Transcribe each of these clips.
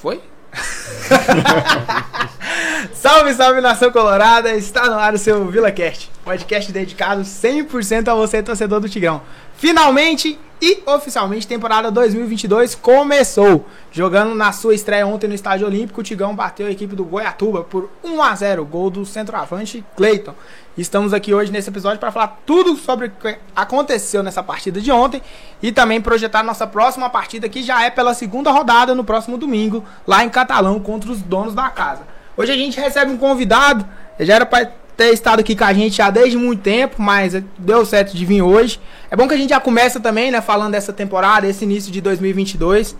Foi? salve, salve nação colorada! Está no ar o seu VilaCast, podcast dedicado 100% a você, torcedor do Tigrão. Finalmente e oficialmente, temporada 2022 começou. Jogando na sua estreia ontem no Estádio Olímpico, o Tigrão bateu a equipe do Goiatuba por 1 a 0 gol do centroavante Cleiton. Estamos aqui hoje nesse episódio para falar tudo sobre o que aconteceu nessa partida de ontem e também projetar nossa próxima partida que já é pela segunda rodada no próximo domingo, lá em Catalão, contra os donos da casa. Hoje a gente recebe um convidado, já era para ter estado aqui com a gente já desde muito tempo, mas deu certo de vir hoje. É bom que a gente já começa também, né, falando dessa temporada, esse início de 2022.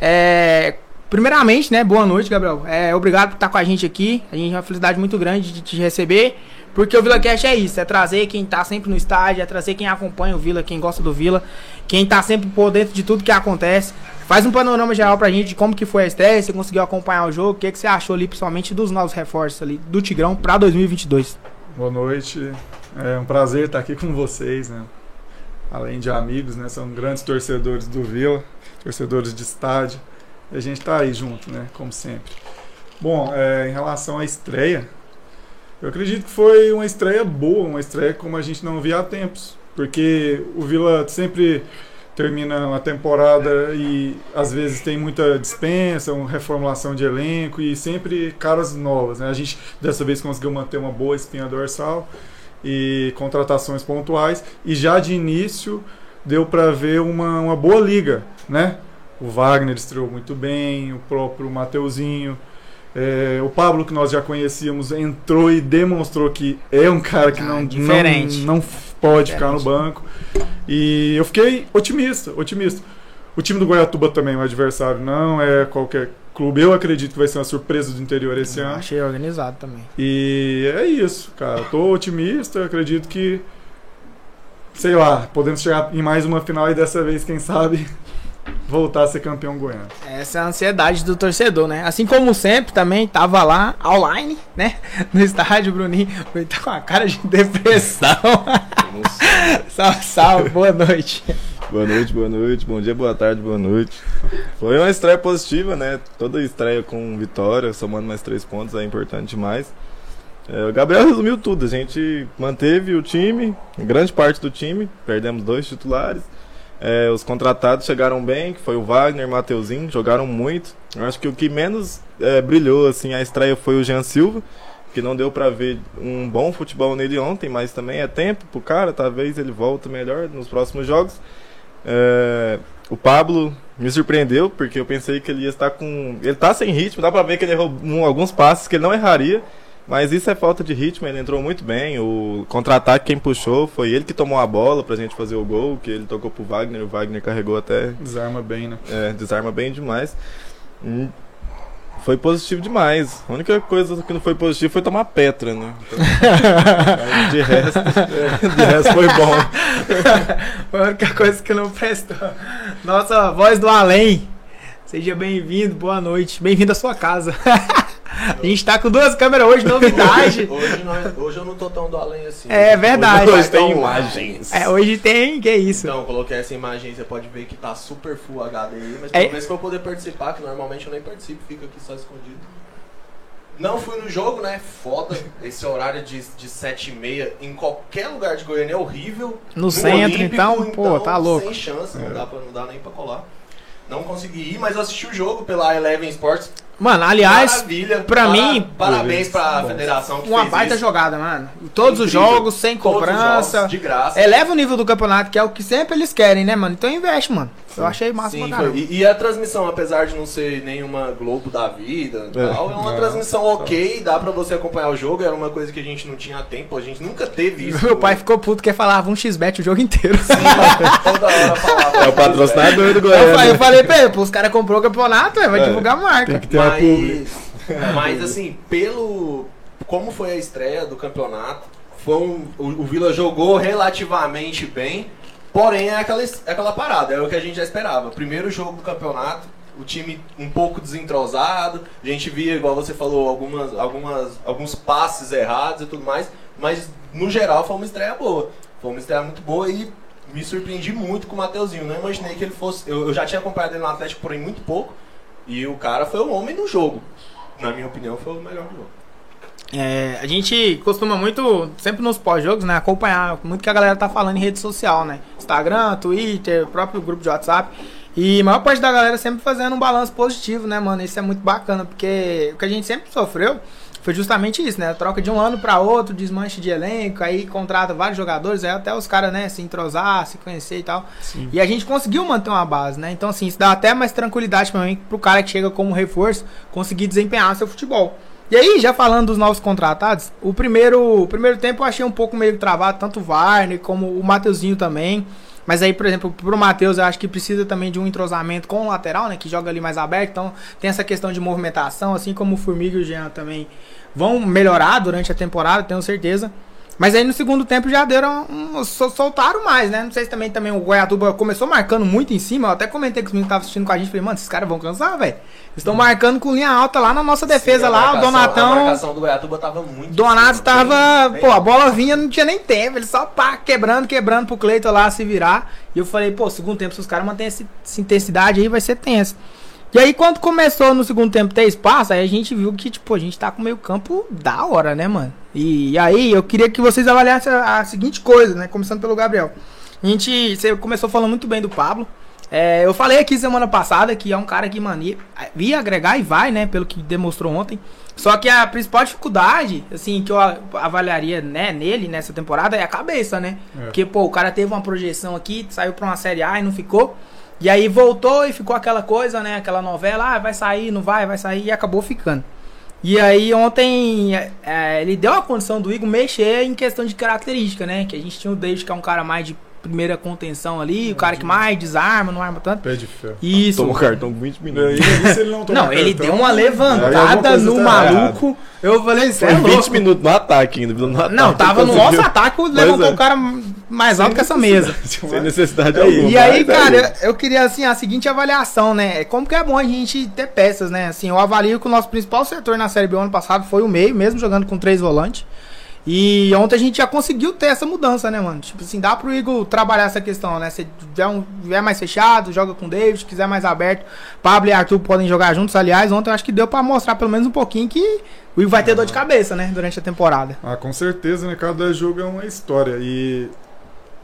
É, primeiramente, né, boa noite, Gabriel. É, obrigado por estar com a gente aqui. A gente é uma felicidade muito grande de te receber. Porque o Vila Cash é isso, é trazer quem tá sempre no estádio, é trazer quem acompanha o Vila, quem gosta do Vila, quem tá sempre por dentro de tudo que acontece. Faz um panorama geral pra gente de como que foi a estreia, você conseguiu acompanhar o jogo, o que, que você achou ali, principalmente dos novos reforços ali do Tigrão pra 2022. Boa noite, é um prazer estar aqui com vocês, né? Além de amigos, né? São grandes torcedores do Vila, torcedores de estádio. E a gente tá aí junto, né? Como sempre. Bom, é, em relação à estreia, eu acredito que foi uma estreia boa, uma estreia como a gente não via há tempos. Porque o Vila sempre termina uma temporada e às vezes tem muita dispensa, uma reformulação de elenco e sempre caras novas. Né? A gente dessa vez conseguiu manter uma boa espinha dorsal e contratações pontuais e já de início deu para ver uma, uma boa liga, né? O Wagner estreou muito bem, o próprio Mateuzinho, é, o Pablo, que nós já conhecíamos, entrou e demonstrou que é um cara que ah, não, não, não pode ficar no banco. E eu fiquei otimista, otimista. O time do Goiatuba também, o adversário, não é qualquer clube. Eu acredito que vai ser uma surpresa do interior esse eu ano. Achei organizado também. E é isso, cara. Tô otimista, acredito que, sei lá, podemos chegar em mais uma final e dessa vez, quem sabe, voltar a ser campeão goiano. Essa é a ansiedade do torcedor, né? Assim como sempre, também tava lá online, né? No estádio, Bruninho. Ele tá com a cara de depressão. salve, salve, boa noite. Boa noite, boa noite, bom dia, boa tarde, boa noite. Foi uma estreia positiva, né? Toda estreia com vitória, somando mais três pontos é importante demais. É, o Gabriel resumiu tudo, a gente manteve o time, grande parte do time, perdemos dois titulares. É, os contratados chegaram bem, que foi o Wagner, o Mateuzinho, jogaram muito. Eu acho que o que menos é, brilhou assim a estreia foi o Jean Silva, que não deu para ver um bom futebol nele ontem, mas também é tempo pro cara, talvez ele volte melhor nos próximos jogos. É, o Pablo me surpreendeu, porque eu pensei que ele ia estar com. Ele tá sem ritmo, dá pra ver que ele errou alguns passes que ele não erraria. Mas isso é falta de ritmo, ele entrou muito bem. O contra-ataque quem puxou foi ele que tomou a bola pra gente fazer o gol, que ele tocou pro Wagner, o Wagner carregou até. Desarma bem, né? É, desarma bem demais. Hum, foi positivo demais. A única coisa que não foi positivo foi tomar Petra, né? Então, de, resto, de resto foi bom. foi a única coisa que não prestou. Nossa, voz do além. Seja bem-vindo, boa noite. Bem-vindo à sua casa. A gente tá com duas câmeras hoje, novidade. hoje, nós, hoje eu não tô tão do além assim. É verdade. Hoje, hoje tem imagens. É, hoje tem, que é isso. Então, coloquei essa imagem, você pode ver que tá super full HD aí, mas é. talvez pra eu poder participar, que normalmente eu nem participo, fico aqui só escondido. Não fui no jogo, né? Foda. Esse horário de, de 7 e meia em qualquer lugar de Goiânia é horrível. No, no centro, Olímpico, então, pô, então, tá louco. Sem chance, é. não, dá pra, não dá nem pra colar. Não consegui ir, mas eu assisti o jogo pela Eleven Sports. Mano, aliás, Maravilha. pra para, mim. Parabéns pra Bom, federação que Uma baita isso. jogada, mano. Todos Incrível. os jogos, sem cobrança. Jogos, de graça. Eleva o nível do campeonato, que é o que sempre eles querem, né, mano? Então investe, mano. Eu achei massa Sim, pra e, e, a transmissão, apesar de não ser nenhuma Globo da vida é, tal, é uma é, transmissão ok, dá pra você acompanhar o jogo. Era uma coisa que a gente não tinha tempo, a gente nunca teve isso. Meu pai ficou puto que falava um xbet o jogo inteiro. Sim, toda hora falava. É o patrocinador do Goiás. Eu, eu falei, pô, os caras comprou o campeonato, vai é, divulgar a marca. Tem que ter Mas... Mas assim, pelo. Como foi a estreia do campeonato, foi um, o, o Vila jogou relativamente bem, porém é aquela, é aquela parada, é o que a gente já esperava. Primeiro jogo do campeonato, o time um pouco desentrosado, a gente via, igual você falou, algumas, algumas, alguns passes errados e tudo mais, mas no geral foi uma estreia boa. Foi uma estreia muito boa e me surpreendi muito com o Mateuzinho. Não imaginei que ele fosse. Eu, eu já tinha acompanhado ele no Atlético, porém muito pouco. E o cara foi o homem no jogo. Na minha opinião, foi o melhor do jogo. É, a gente costuma muito, sempre nos pós-jogos, né, acompanhar muito que a galera tá falando em rede social, né? Instagram, Twitter, próprio grupo de WhatsApp. E a maior parte da galera sempre fazendo um balanço positivo, né, mano? Isso é muito bacana, porque o que a gente sempre sofreu foi justamente isso, né? Troca de um ano para outro, desmanche de elenco, aí contrata vários jogadores, aí até os caras, né, se entrosar, se conhecer e tal. Sim. E a gente conseguiu manter uma base, né? Então, assim, isso dá até mais tranquilidade pra mim pro cara que chega como reforço conseguir desempenhar seu futebol. E aí, já falando dos novos contratados, o primeiro, o primeiro tempo eu achei um pouco meio travado, tanto o Varner como o Mateuzinho também. Mas aí, por exemplo, pro Matheus, eu acho que precisa também de um entrosamento com o lateral, né? Que joga ali mais aberto. Então, tem essa questão de movimentação, assim como o Formiga e o Jean também vão melhorar durante a temporada, tenho certeza. Mas aí no segundo tempo já deram. Um, sol- soltaram mais, né? Não sei se também, também o Goiatuba começou marcando muito em cima. Eu até comentei que os meninos estavam assistindo com a gente. Falei, mano, esses caras vão cansar, velho. Eles estão marcando com linha alta lá na nossa defesa Sim, lá. O marcação- A Donatão. marcação do Goiatuba tava muito. Donato bem- tava. bem- Pô, a bola vinha, não tinha nem tempo. Ele só pá, quebrando, quebrando pro Cleiton lá se virar. E eu falei, pô, segundo tempo, se os caras manterem essa intensidade aí, vai ser tenso. E aí, quando começou no segundo tempo ter espaço, aí a gente viu que, tipo, a gente tá com meio campo da hora, né, mano? E, aí, eu queria que vocês avaliassem a, a seguinte coisa, né? Começando pelo Gabriel. A gente. Você começou falando muito bem do Pablo. É, eu falei aqui semana passada que é um cara que, mano, ia, ia agregar e vai, né? Pelo que demonstrou ontem. Só que a principal dificuldade, assim, que eu avaliaria, né, nele, nessa temporada, é a cabeça, né? É. Porque, pô, o cara teve uma projeção aqui, saiu pra uma Série A e não ficou. E aí voltou e ficou aquela coisa, né? Aquela novela, ah, vai sair, não vai, vai sair, e acabou ficando. E aí ontem é, ele deu a condição do Igor mexer em questão de característica, né? Que a gente tinha o David, que é um cara mais de primeira contenção ali, o cara que mais desarma, não arma tanto. Pé de ferro. Isso. Tomou cartão com 20 E minutos. aí, se ele não Não, ele cartão, deu uma levantada no tá maluco. Eu falei, Foi sério, 20 minutos no ataque ainda. No ataque, Não, tava no nosso ataque, levantou é. o cara mais alto que essa mesa. Sem necessidade E aí? alguma. E aí, mas cara, eu queria, assim, a seguinte avaliação, né? Como que é bom a gente ter peças, né? Assim, eu avalio que o nosso principal setor na Série B ano passado foi o meio, mesmo jogando com três volantes. E ontem a gente já conseguiu ter essa mudança, né, mano? Tipo assim, dá pro Igor trabalhar essa questão, né? Se tiver, um, mais fechado, joga com o David, se quiser mais aberto, Pablo e Arthur podem jogar juntos. Aliás, ontem eu acho que deu pra mostrar pelo menos um pouquinho que o Igor vai ter dor de cabeça, né? Durante a temporada. Ah, com certeza, né? Cada jogo é uma história. E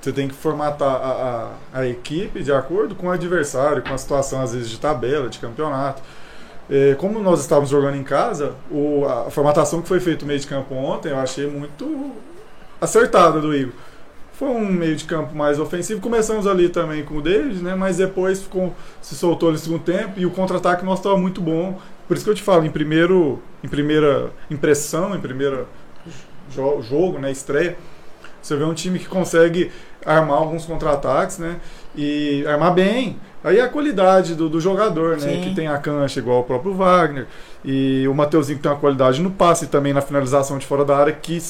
você tem que formatar a, a, a equipe de acordo com o adversário, com a situação, às vezes, de tabela, de campeonato. É, como nós estávamos jogando em casa, a formatação que foi feita no meio de campo ontem, eu achei muito acertada do Igor. Foi um meio de campo mais ofensivo. Começamos ali também com o David, né? Mas depois ficou, se soltou no segundo tempo e o contra-ataque nosso estava muito bom. Por isso que eu te falo, em primeiro, em primeira impressão, em primeira jo- jogo, né, estreia, você vê um time que consegue armar alguns contra-ataques, né? E armar bem. Aí a qualidade do, do jogador, né? Sim. Que tem a cancha igual o próprio Wagner. E o Mateuzinho que tem uma qualidade no passe e também na finalização de fora da área, que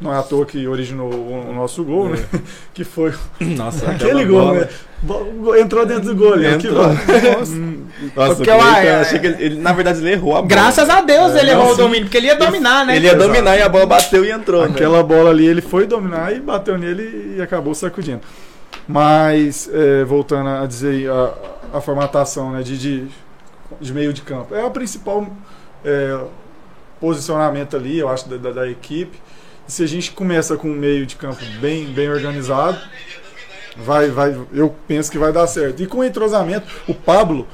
não é à toa que originou o, o nosso gol, né? Que foi Nossa, aquele gol, bola. né? Entrou dentro do gol, né? Que Entrou. Nossa, Porque o eu- é- achei que ele, ele- na verdade, ele errou a bola. Graças a Deus É, ele errou o sim. domínio, porque ele ia dominar, né? Ele ia Exato. dominar e a bola bateu e entrou. né? Aquela bola ali, ele foi dominar e bateu nele e acabou sacudindo. Mas, é, voltando a dizer a, a formatação né, de, de, de meio de campo, é o principal é, posicionamento ali, eu acho, da, da, da equipe. E se a gente começa com um meio de campo bem, bem organizado, vai, vai, eu penso que vai dar certo. E com o entrosamento, o Pablo,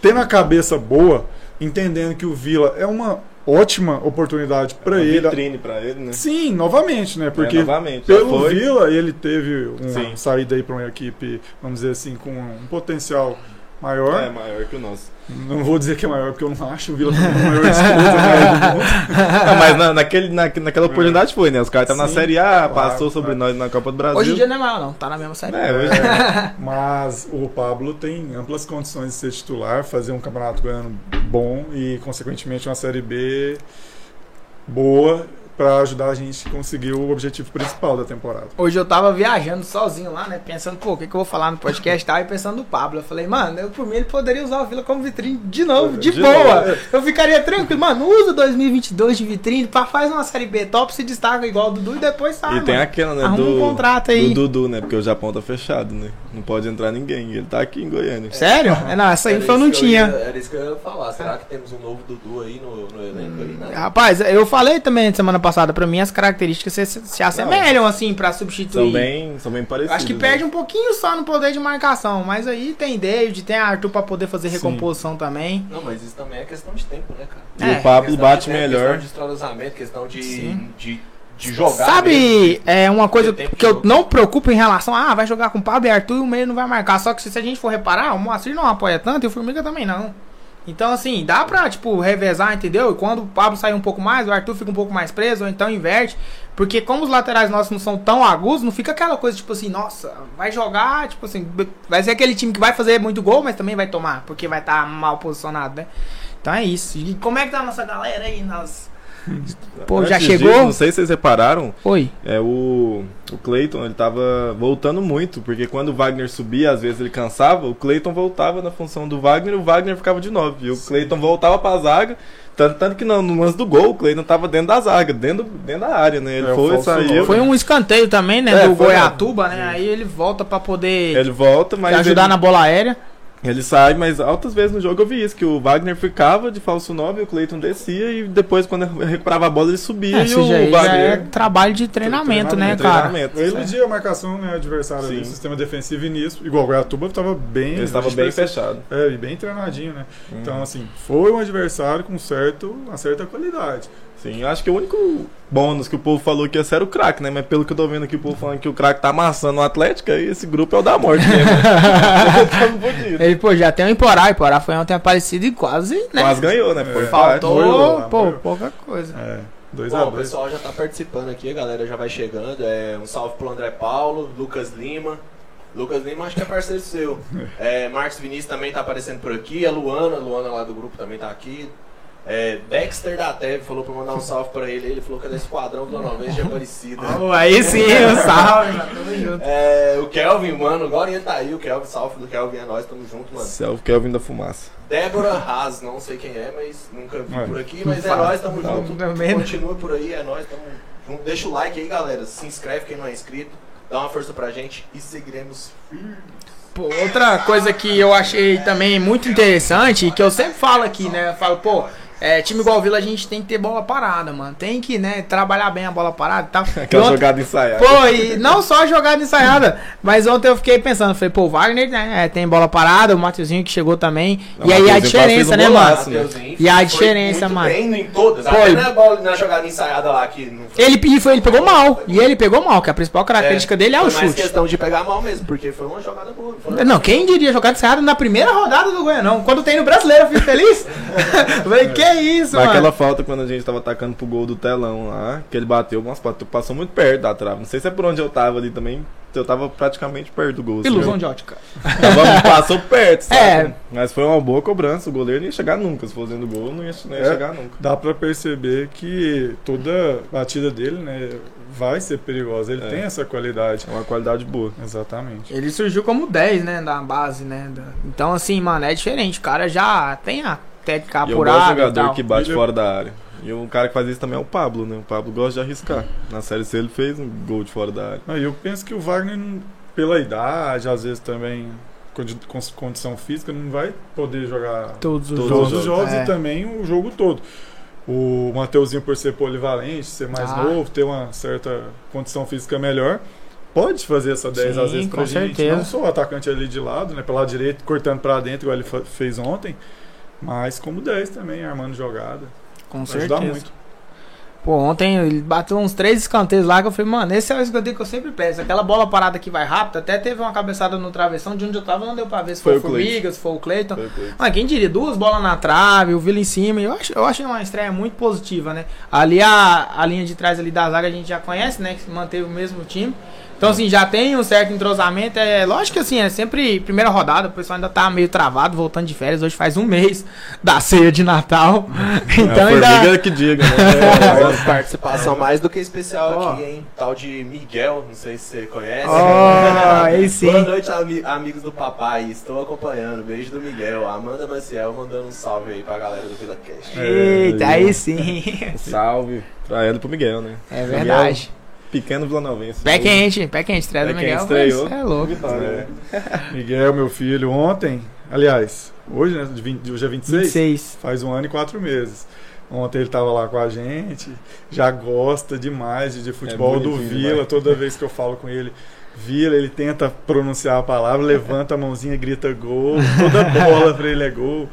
tendo a cabeça boa, entendendo que o Vila é uma ótima oportunidade para Uma ele. vitrine pra ele, né? Sim, novamente, né? Porque É, novamente, pelo. Vila ele teve uma Sim. saída aí para uma equipe, vamos dizer assim, com um potencial maior. É maior que o nosso. Não vou dizer que é maior, porque eu não acho o Vila como a maior disputa Ah, mas na, naquele, na, naquela oportunidade foi, né? Os caras estavam na Série A, claro, passou sobre claro. nós na Copa do Brasil. Hoje em dia não é maior, não. Tá na mesma série. É, hoje É, mas o Pablo tem amplas condições de ser titular, fazer um campeonato goiano bom e, consequentemente, uma Série B boa pra ajudar a gente a conseguir o objetivo principal da temporada. Hoje eu tava viajando sozinho lá, né? Pensando, pô, o que, que eu vou falar no podcast? Tava pensando no Pablo. Eu falei, mano, eu, por mim ele poderia usar o Vila como vitrine de novo, de, De boa. novo. Eu ficaria tranquilo. Mano, usa 2022 de vitrine, pra faz uma série B top, se destaca igual o Dudu e depois sai. e tem mano. aquela, né, Arruma do, um contrato aí. do Dudu, né? Porque o Japão tá fechado, né? Não pode entrar ninguém. Ele tá aqui em Goiânia. Sério? É, não, essa info eu não tinha. ia- era isso que eu ia falar. Será que temos um novo Dudu aí no, no elenco? Aí, né? Rapaz, eu falei também semana passada, pra mim as características se, se assemelham, assim, pra substituir. São bem, são bem parecidos. Acho que né? perde um pouquinho só no poder de marcação, mas aí tem David, tem Arthur pra poder fazer Sim. recomposição também. Não, mas isso também é questão de tempo, né, cara? E É, o Pablo bate de tempo, melhor. Questão de questão de, Sim. de, de jogar. mesmo. Sabe, é uma coisa que eu não preocupo em relação a, ah, vai jogar com o Pablo e Arthur e o meio não vai marcar. Só que se a gente for reparar, o Moacir não apoia tanto e o Formiga também não. Então, assim, dá pra, tipo, revezar, entendeu? E quando o Pablo sair um pouco mais, o Arthur fica um pouco mais preso, ou então inverte. Porque como os laterais nossos não são tão agudos, não fica aquela coisa, tipo assim, nossa, vai jogar, tipo assim, vai ser aquele time que vai fazer muito gol, mas também vai tomar, porque vai estar mal posicionado, né? Então é isso. E como é que tá a nossa galera aí? Nas... Pô, já Antes chegou? disso, não sei se vocês repararam, Oi. é o, o Cleiton, ele tava voltando muito, porque quando o Wagner subia, às vezes ele cansava, o Cleiton voltava na função do Wagner e o Wagner ficava de 9. E o Cleiton voltava pra zaga, tanto, tanto que no, no lance do gol, o Cleiton tava dentro da zaga, dentro, dentro da área, né? Ele É, foi, saiu. Foi um escanteio também, né? É, do Goiatuba, né? Aí ele volta pra poder Ele volta, mas ajudar ele, na bola aérea. Ele sai, mas altas vezes no jogo eu vi isso, que o Wagner ficava de falso 9 e o Cleiton descia e depois quando ele recuperava a bola ele subia É, e o é Wagner trabalho de treinamento, né, Treinamento, cara? treinamento. Ele media a marcação, né, adversário ali, Sim. sistema defensivo e nisso. Igual o Goiatuba tava bem. Ele estava bem fechado. É, e bem treinadinho, né? Uhum. Então, assim, foi um adversário com certo, uma certa qualidade. Sim, eu acho que o único bônus que o povo falou que ia ser era o craque, né? Mas pelo que eu tô vendo aqui, o povo falando que o craque tá amassando o Atlético, aí esse grupo é o da morte mesmo. Fodido. Ele, pô, já tem o Emporá. O Emporá foi ontem aparecido e quase, né? Quase ganhou, né? Foi É. Faltou, lá, pô, pouca coisa. É, Bom, o 2x2. pessoal já tá participando aqui, a galera já vai chegando. É, um salve pro André Paulo, Lucas Lima. Lucas Lima acho que é parceiro seu. É, Marcos Vinícius também tá aparecendo por aqui. A Luana, a Luana lá do grupo também tá aqui. É, Dexter da Teve falou pra mandar um salve pra ele. Ele falou que é da Esquadrão Vila Nova de Aparecida. Pô, aí sim, um salve, mano, tamo junto. É, o Kelvin, mano, agora ele tá aí. O Kelvin, salve do Kelvin, é nós, tamo junto, mano. Self Kelvin da fumaça. Débora Haas, não sei quem é, mas nunca vi É. por aqui, mas é nós, tamo Tá. junto. Também. Continua por aí, é nós, tamo junto. Deixa o like aí, galera. Se inscreve quem não é inscrito. Dá uma força pra gente e seguiremos. Pô, outra coisa que eu achei também muito interessante, e que eu sempre falo aqui, né? Eu falo, pô, é, time igual o Vila a gente tem que ter bola parada, mano. Tem que, né, trabalhar bem a bola parada e tal. Aquela ontem- jogada ensaiada. Pô, e não só jogada ensaiada, mas ontem eu fiquei pensando, falei, pô, o Wagner, né, é, tem bola parada, o Matheusinho que chegou também. Não, e aí a diferença, né, mano? né? E a diferença, muito mano? Bem em todas. Pô, Até na, bola, na jogada ensaiada lá que não foi. Ele, e foi, ele pegou mal, e ele pegou mal, que a principal característica dele é o foi mais chute. questão de pegar mal mesmo, porque foi uma jogada boa. Foi Não, quem diria jogar ensaiada na primeira rodada do Goianão? Quando tem no brasileiro, eu fico feliz. Falei, que isso, Mas mano. aquela falta quando a gente tava atacando pro gol do telão lá, que ele bateu, bateu- passou muito perto da trave. Não sei se é por onde eu tava ali também. Eu tava praticamente perto do gol. assim. Ilusão de ótica. Tava, passou perto, sabe? É. Mas foi uma boa cobrança. O goleiro não ia chegar nunca. Se fosse dentro do gol, não ia, não ia É. chegar nunca. Dá pra perceber que toda batida dele, né, vai ser perigosa. Ele É. tem essa qualidade. É uma qualidade boa. Exatamente. Ele surgiu como 10, né, da base, né. da- Então, assim, mano, é diferente. O cara já tem a técnica E eu gosto de apurada e jogador tal. que bate Ele- fora da área. E um cara que faz isso também é o Pablo, né? O Pablo gosta de arriscar. Na série C ele fez um gol de fora da área. Aí eu penso que o Wagner, pela idade, às vezes também condição física, não vai poder jogar Todos os Todos jogos. os jogos É. e também o jogo todo. O Mateuzinho, por ser polivalente, ser mais Ah. novo, ter uma certa condição física melhor, pode fazer essa 10 às Sim, vezes pra com gente. certeza. Não só o atacante ali de lado, né? Pela direita, cortando pra dentro, igual ele fez ontem, mas como 10 também, armando jogada. Com Vai ajudar certeza. muito. Pô, ontem ele bateu uns três escanteios lá que eu falei, mano, esse é o escanteio que eu sempre peço. Aquela bola parada que vai rápido, até teve uma cabeçada no travessão de onde eu tava, não deu pra ver se foi, Foi o. Formiga, se foi o Cleiton. Mas quem diria, duas bolas na trave, o Vila em cima. Eu acho, eu achei uma estreia muito positiva, né? Ali a, a linha de trás ali da zaga a gente já conhece, né? Que manteve o mesmo time. Então, assim, já tem um certo entrosamento. É lógico que, assim, é sempre primeira rodada. O pessoal ainda tá meio travado, voltando de férias. Hoje faz um mês da ceia de Natal. Então, é, ainda. que diga, né? É, uma participação mais do que especial Ó. aqui, hein? Tal de Miguel, não sei se você conhece. Ó, aí sim. Boa noite, ami- amigos do papai. Estou acompanhando. Beijo do Miguel. Amanda Maciel mandando um salve aí pra galera do Vila Cast. Eita, aí sim. Salve pra ela e pro Miguel, né? É verdade. Pequeno vilanovense. Pé quente, pé quente, estreia do Miguel. estreou. mas É louco. Vitória, né? Miguel, meu filho, ontem, aliás, hoje, né? de 20 Hoje é 26? 26. Faz um ano e quatro meses. Ontem ele tava lá com a gente, já gosta demais de, de futebol do bonitinho Vila. Toda vez que eu falo com ele, Vila, ele tenta pronunciar a palavra, levanta a mãozinha, grita gol. Toda bola pra ele é gol.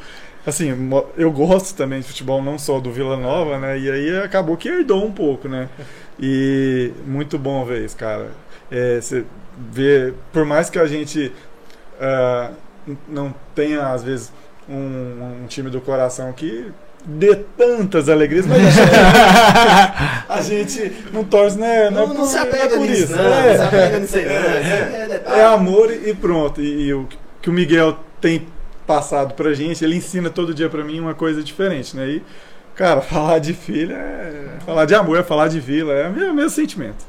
Assim, eu gosto também de futebol, não só do Vila Nova, né? E aí acabou que herdou um pouco, né? E muito bom ver isso, cara. É, Você vê, por mais que a gente n- não tenha, às vezes, um, um time do coração que dê tantas alegrias, mas a gente, não torce, né? Não, é não por- se é apega por nisso, isso. não. É. Não se apega nisso aí, não. Aí é detalhe. É amor e pronto. E, e o que o Miguel tem passado pra gente, ele ensina todo dia pra mim uma coisa diferente, né? E, cara, falar de filha é. Falar de amor, é falar de vila, é o mesmo sentimento.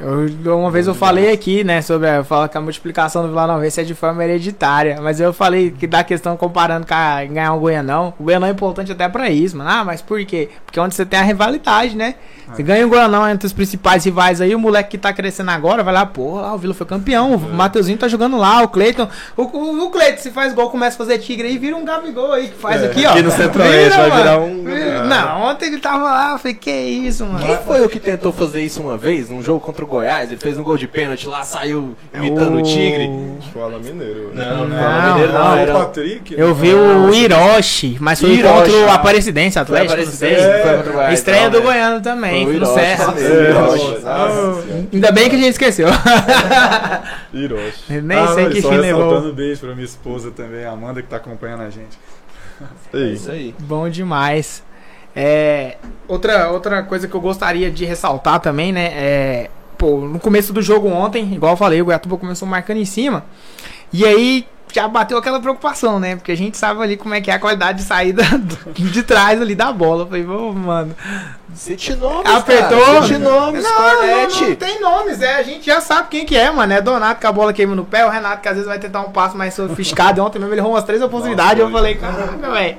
Eu- uma vez eu falei aqui, né, sobre a, fala que a multiplicação do Vila Nova é de forma hereditária, mas eu falei que da questão comparando com a, ganhar um Goianão, o Goianão é importante até pra isso, mano. Ah, mas por quê? Porque é onde você tem a rivalidade, né? Você ganha um Goianão entre os principais rivais aí, o moleque que tá crescendo agora vai lá, porra, lá, o Vila foi campeão, o Mateuzinho tá jogando lá, o Cleiton, o, o, o Cleiton se faz gol, começa a fazer tigre aí, vira um Gabigol aí, que faz É, aqui, ó. aqui no Centro-Oeste vai mano. virar um- Vira- Não, ontem ele tava lá, eu falei, que isso, mano. Quem foi o que tentou fazer isso uma vez, num jogo contra o Goiás? Ele fez um gol de pênalti lá, saiu imitando o Tigre. Fala mineiro. Não, não, Não, Mineiro não, não, era o Patrick. Eu vi o Hiroshi, mas foi Hiroshi, contra o. Aparecidense Foi Atlético. Aparecidense, não sei. É, foi contra o Goiás, Estreia não, do né? Goiano também, Foi no Hiroshi, Serra. É. Ainda bem que a gente esqueceu. Hiroshi. Nem Ah, sei que fim levou. ressaltando beijo pra minha esposa também, a Amanda, que tá acompanhando a gente. É isso aí. Bom demais. É, outra, outra coisa que eu gostaria de ressaltar também, né? É, pô, no começo do jogo ontem, igual eu falei, o Goiatuba começou marcando em cima. E aí já bateu aquela preocupação, né? Porque a gente sabe ali como é que é a qualidade de saída de trás ali da bola. Eu falei, ô, mano. Cite nomes, Apertou. cara. Cite nomes, Não, não, Cornete. não tem nomes, é. A gente já sabe quem que é, mano. É Donato com a bola queima no pé, o Renato que às vezes vai tentar um passo mais sofisticado. Ontem mesmo ele errou umas três oportunidades. eu foi. falei, caraca, velho.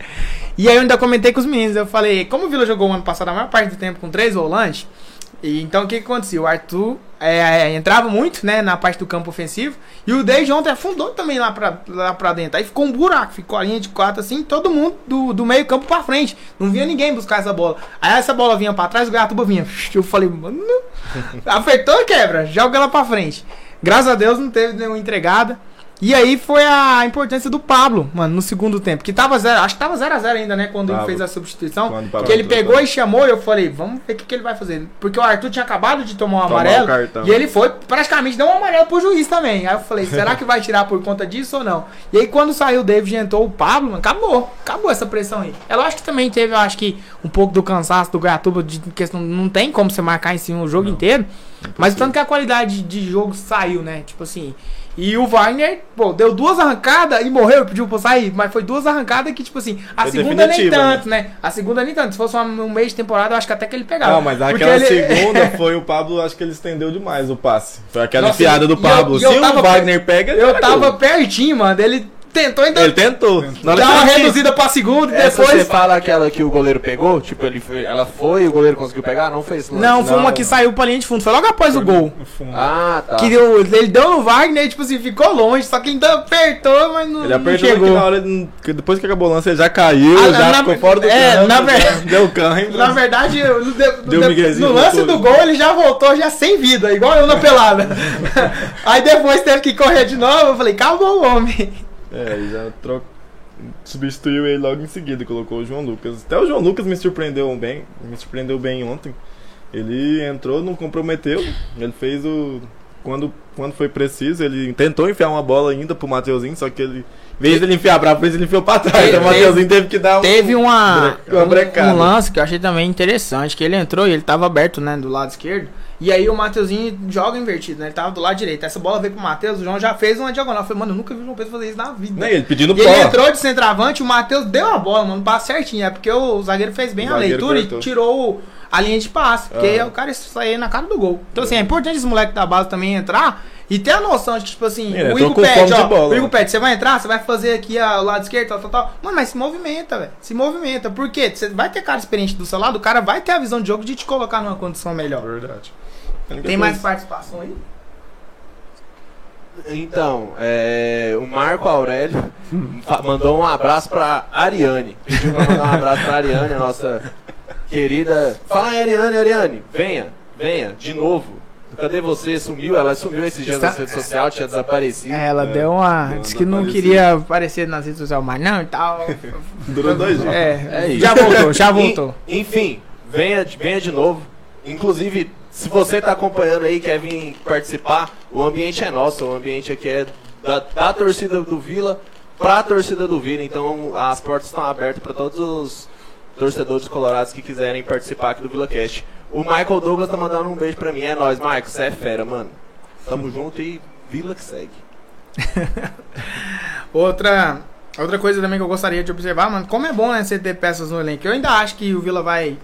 E aí eu ainda comentei com os meninos. Eu falei, como o Vila jogou o ano passado a maior parte do tempo com três volantes, e então o que, que acontecia? O Arthur é, entrava muito, né, na parte do campo ofensivo. E o Deide ontem afundou também lá pra, lá pra dentro. Aí ficou um buraco, ficou a linha de quatro assim, todo mundo do, do meio campo pra frente. Não vinha ninguém buscar essa bola. Aí essa bola vinha pra trás, o Goiatuba vinha. Eu falei, mano, apertou quebra, joga ela pra frente. Graças a Deus não teve nenhuma entregada. E aí foi a importância do Pablo, mano, no segundo tempo. Que tava zero, acho que tava 0 a 0 ainda, né? Quando ele Tava. fez a substituição. Pablo que ele pegou tava. e chamou, e eu falei, vamos ver o que, que ele vai fazer. Porque o Arthur tinha acabado de tomar um Tomar o amarelo. E ele foi, praticamente deu um amarelo pro juiz também. Aí eu falei, será que vai tirar por conta disso ou não? E aí quando saiu o David e entrou o Pablo, mano, acabou. Acabou essa pressão aí. É lógico que também teve, eu acho que, um pouco do cansaço do Goiatuba, de questão, não tem como você marcar em cima o jogo inteiro. Mas o tanto que a qualidade de jogo saiu, né? Tipo assim. E o Wagner, pô, deu duas arrancadas e morreu, pediu pra sair. Mas foi duas arrancadas que, tipo assim, a Foi segunda nem definitiva, tanto, né? A segunda nem tanto. Se fosse um mês de temporada, eu acho que até que ele pegava. Não, mas aquela ele- segunda foi o Pablo, acho que ele estendeu demais o passe. Foi aquela Nossa, enfiada do eu- Pablo. eu Se tava- o Wagner pega, ele Eu tava gol. pertinho, mano. Ele tentou ainda Ele tentou. Hora dar uma reduzida pra segunda e você depois. fala aquela que o goleiro pegou? Tipo, ele foi, ela foi e o goleiro conseguiu pegar? Não fez lance? Não, foi uma que saiu pra linha de fundo. Foi logo após o gol. No fundo. Ah, tá. Que deu- ele deu no Wagner e, tipo assim, ficou longe. Só que ainda apertou, mas não, Ele não apertou chegou. aqui na hora, que depois que acabou o lance, ele já caiu, Ah, já na- ficou fora do é, campo, na já ver- deu cãibra. Na verdade, no, de- no Deu no lance do gol ele já voltou já sem vida, igual eu na pelada. Aí depois teve que correr de novo, eu falei, o homem. É, ele já trocou. Substituiu ele logo em seguida, colocou o João Lucas. Até o João Lucas me surpreendeu bem, me surpreendeu bem ontem. Ele entrou, não comprometeu. Ele fez o. Quando, quando foi preciso, ele tentou enfiar uma bola ainda pro Mateuzinho, só que ele. Em vez de ele enfiar pra frente, ele enfiou pra trás. Teve- Então o Mateuzinho teve que dar um. Teve uma, uma um, um lance que eu achei também interessante, que ele entrou e ele tava aberto, né, do lado esquerdo. E aí o Mateuzinho joga invertido, né? Ele tava do lado direito. Essa bola veio pro Matheus, o João já fez uma diagonal. Eu falei, mano, eu nunca vi o João Pedro fazer isso na vida. Nem ele pedindo E ele bola. entrou de centroavante, o Matheus deu a bola, mano, passe certinho. É porque o zagueiro fez bem O a leitura cortou. e tirou a linha de passe. Porque Ah. o cara saiu na cara do gol. Então, assim, é importante esse moleque da base também entrar e ter a noção de que, tipo assim, Ele o Igor pede, ó. bola, o Igor né? pede, você vai entrar, você vai fazer aqui ó, o lado esquerdo, tal, tal, tal. Mano, mas se movimenta, velho. Se movimenta. Por quê? Você vai ter cara experiente do seu lado, o cara vai ter a visão de jogo de te colocar numa condição melhor. Verdade. Tem mais participação aí? Então, é, o Marco Aurélio mandou um abraço pra Ariane. Pediu pra mandar um abraço pra Ariane, a nossa querida. Fala aí, Ariane, Ariane. Venha, venha, de novo. Cadê você? Sumiu? Ela sumiu esses dias Está- nas redes sociais, tinha desaparecido. É, ela É, deu uma. deu Disse que não queria aparecer nas redes sociais mais, não e tal. Durou dois dias. É, É isso. já voltou, já voltou. En- Enfim, venha, venha de novo. Inclusive, se você tá acompanhando aí, quer vir participar, o ambiente é nosso, o ambiente aqui é da, da torcida do Vila pra torcida do Vila. Então as portas estão abertas para todos os torcedores colorados que quiserem participar aqui do Vila Cast. O Michael Douglas tá mandando um beijo pra mim. É nóis, Michael, você é fera, mano. Tamo junto e Vila que segue. Outra, outra coisa também que eu gostaria de observar, mano, como é bom né, você ter peças no elenco. Eu ainda acho que o Vila vai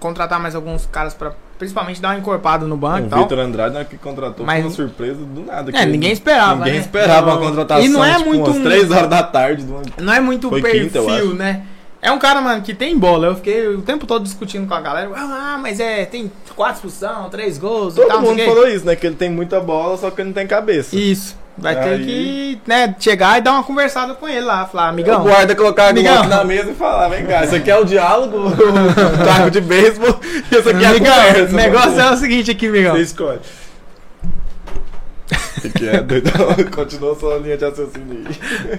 contratar mais alguns caras pra principalmente dar uma encorpada no banco O e tal. Vitor Andrade, hora que contratou, Mas- foi uma surpresa do nada. É, que ninguém esperava, Ninguém né? esperava Não. uma contratação. E não é tipo, muito umas um- 3 horas da tarde. de uma- Não é muito Foi perfil, quinta, né? É um cara, mano, que tem bola. Eu fiquei o tempo todo discutindo com a galera. Ah, mas é, tem quatro expulsão, três gols e Todo tal, mundo o falou isso, né? Que ele tem muita bola, só que ele não tem cabeça. Isso. Vai ter Aí- que, né, chegar e dar uma conversada com ele lá. Falar, O amigão. guarda colocar a Amigão. Na mesa e falar, vem cá, isso aqui é o diálogo, o taco de beisebol, e isso aqui é a Amigão, conversa. o negócio é o seguinte aqui, amigão. Você escolhe. O que é, doidão? Continua sua linha de raciocínio aí.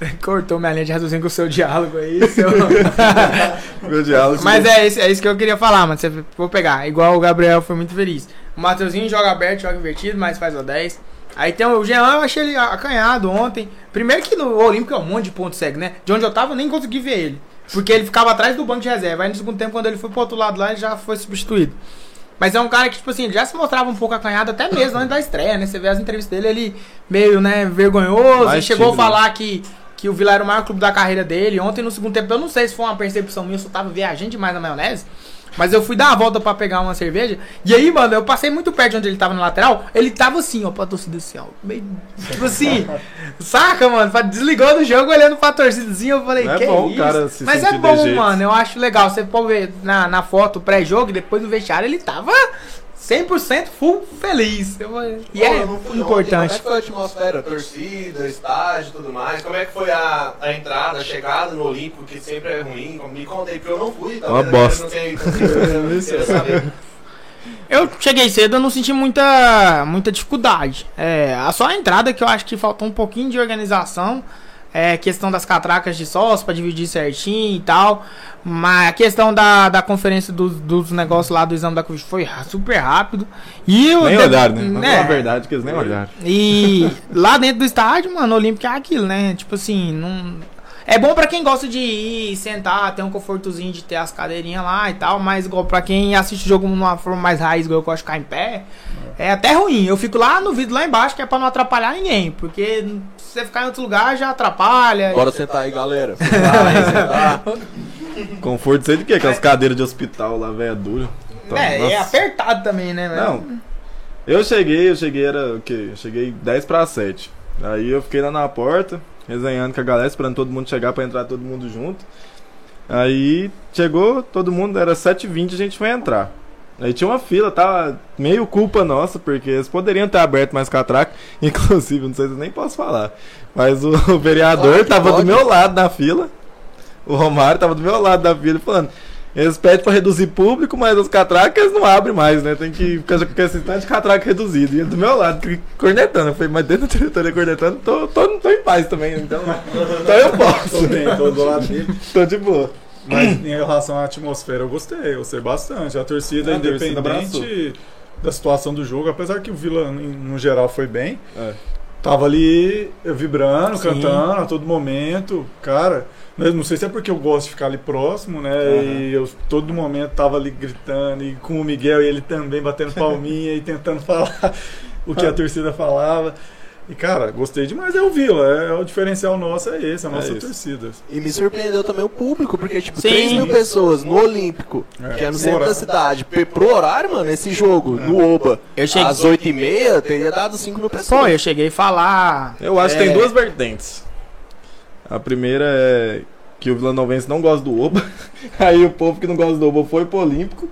Cortou minha linha de raciocínio com o seu diálogo aí. seu- Meu diálogo. Mas é isso, é isso que eu queria falar, mano. Você vou pegar. Igual o Gabriel foi muito feliz. O Mateuzinho joga aberto, joga invertido, mas faz o 10. Aí tem o Jean, eu achei ele acanhado ontem. Primeiro que no Olímpico é um monte de ponto cego, né? De onde eu tava, eu nem consegui ver ele. Porque ele ficava atrás do banco de reserva. Aí no segundo tempo, quando ele foi pro outro lado lá, ele já foi substituído. Mas é um cara que, tipo assim, ele já se mostrava um pouco acanhado até mesmo antes da estreia, né? Você vê as entrevistas dele, ele meio, né, vergonhoso. Mais e chegou a falar que, que o Vila era o maior clube da carreira dele. Ontem, no segundo tempo, eu não sei se foi uma percepção minha, eu só tava viajando demais na maionese. Mas eu fui dar uma volta pra pegar uma cerveja. E aí, mano, eu passei muito perto de onde ele tava na lateral. Ele tava assim, ó, pra torcida assim, ó. Meio, tipo assim, saca, mano? Desligou do jogo olhando pra torcidazinha. Eu falei, Não é que bom o isso? cara se Mas é bom, mano. Eu acho legal. Você pode ver na, na foto pré-jogo e depois no vestiário, ele tava 100% full feliz. Eu e Pô, é não ontem. Como é importante. que foi a atmosfera? Torcida, estágio e tudo mais? Como é que foi a, a entrada, a chegada no Olímpico, que sempre é ruim? Me contei, porque eu não fui. Uma talvez bosta. Eu cheguei cedo, eu não senti muita, muita dificuldade. É, a só a entrada que eu acho que faltou um pouquinho de organização. É, questão das catracas de sócio pra dividir certinho e tal. Mas a questão da, da conferência dos, dos negócios lá do exame da Covid foi super rápido. E o Nem olharam, né? Né? falar a verdade, que eles nem olharam. E lá dentro do estádio, mano, o Olímpico é aquilo, né? Tipo assim, não. É bom pra quem gosta de ir, sentar, ter um confortozinho de ter as cadeirinhas lá e tal, mas igual pra quem assiste o jogo numa forma mais raiz, igual eu gosto de ficar em pé, é até ruim. Eu fico lá no vidro lá embaixo, que é pra não atrapalhar ninguém, porque se você ficar em outro lugar já atrapalha. Bora sentar aí, galera. Vai, sentar. Conforto sei de quê? Aquelas cadeiras de hospital lá, velho, dura. Então, É, é nossa. apertado também, né? velho? Não. Eu cheguei, eu cheguei, era o quê? Eu cheguei 10 para 7. Aí eu fiquei lá na porta, resenhando com a galera, esperando todo mundo chegar pra entrar todo mundo junto. Aí chegou todo mundo, era 7h20 a gente foi entrar. Aí tinha uma fila, tava meio culpa nossa, porque eles poderiam ter aberto mais catraca. Inclusive, não sei se eu nem posso falar. Mas o, o vereador Claro tava pode. do meu lado na fila. O Romário tava do meu lado da fila falando. Eles pedem pra reduzir público, mas as catracas não abrem mais, né? Tem que ficar com esse tanto de catraca reduzido. E do meu lado, cornetando. Eu falei, mas dentro da diretoria cornetando, tô, tô, tô em paz também, então, então eu posso. Tô bem, tô do lado dele. Tô de boa. Mas em relação à atmosfera, eu gostei, eu gostei bastante. A torcida, A torcida independente da situação do jogo, apesar que o Vila, no geral, foi bem. É. tava ali vibrando, Sim. cantando a todo momento. Cara, né, não sei se é porque eu gosto de ficar ali próximo, né? E eu todo momento tava ali gritando, e com o Miguel e ele também batendo palminha e tentando falar o que a torcida falava. E, cara, gostei demais. É o Vila. É, o diferencial nosso é esse, a nossa isso. torcida. E me surpreendeu também o público, porque, tipo, Sim. 3 mil pessoas no Olímpico, É. que é no centro da cidade, pro horário, mano, esse jogo, no Oba, Eu cheguei- às 8h30, teria dado 5 mil pessoas. Pô, eu cheguei a falar. Eu acho que é, tem duas vertentes. A primeira é que o Vila Novense não gosta do Oba. Aí o povo que não gosta do Oba foi pro Olímpico.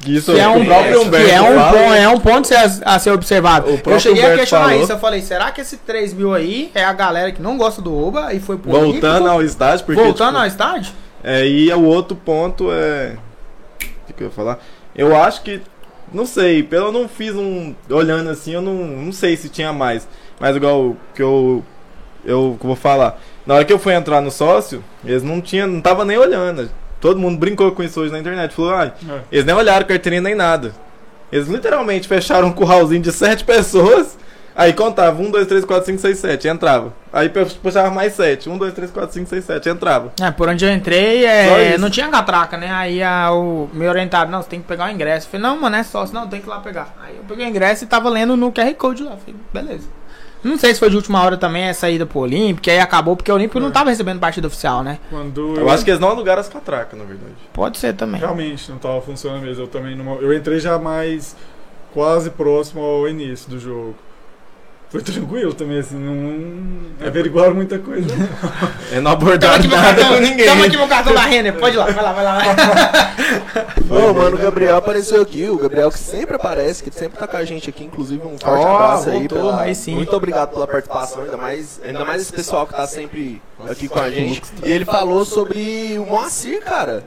Que isso Que é, um, o próprio que Humberto é um, fala. ponto, é um ponto a ser- a ser observado. Eu cheguei a Humberto questionar falou. isso. Eu falei, será que esse 3 mil aí é a galera que não gosta do Oba e foi pro Voltando Olímpico? ao estádio, porque. Voltando tipo, ao estádio? É, e o outro ponto é. O que, que eu ia falar? Eu acho que. Não sei, pelo eu não fiz um. Olhando assim, eu não, não sei se tinha mais. Mas igual que eu. Que eu vou falar. Na hora que eu fui entrar no sócio, eles não tinham. Não tava nem olhando. Todo mundo brincou com isso hoje na internet. Falou, ai, É. eles nem olharam carteirinha nem nada. Eles literalmente fecharam um curralzinho de sete pessoas. Aí contava 1, 2, 3, 4, 5, 6, 7, entrava. Aí pu- puxava mais 7. 1, 2, 3, 4, 5, 6, 7, entrava. É, por onde eu entrei, é, não tinha catraca, né? Aí a- o meu orientado, não, você tem que pegar o ingresso. Eu falei, não, mano, é sócio, não, tem que ir lá pegar. Aí eu peguei o ingresso e tava lendo no QR Code lá. Eu Falei, beleza. Não sei se foi de última hora também essa ida pro Olímpico, que aí acabou porque o Olímpico não tava recebendo partida oficial, né? Quando Eu acho que eles não alugaram as catracas, na verdade. Pode ser também. Realmente não tava funcionando mesmo. Eu também não, eu entrei já mais quase próximo ao início do jogo. Foi tranquilo também, assim, não averiguaram muita coisa. Eles não Tamo abordaram aqui, meu nada cartão, com ninguém. tamo aqui meu cartão da Renner. Pode ir lá, vai lá, vai lá. Ô, mano, o Gabriel apareceu aqui, o Gabriel que sempre aparece, que sempre tá com a gente aqui, inclusive um forte Ó, abraço aí. voltou, pela- aí sim. Muito obrigado pela participação, ainda mais, ainda mais esse pessoal que tá sempre aqui com a gente. E ele falou sobre o Moacir, cara.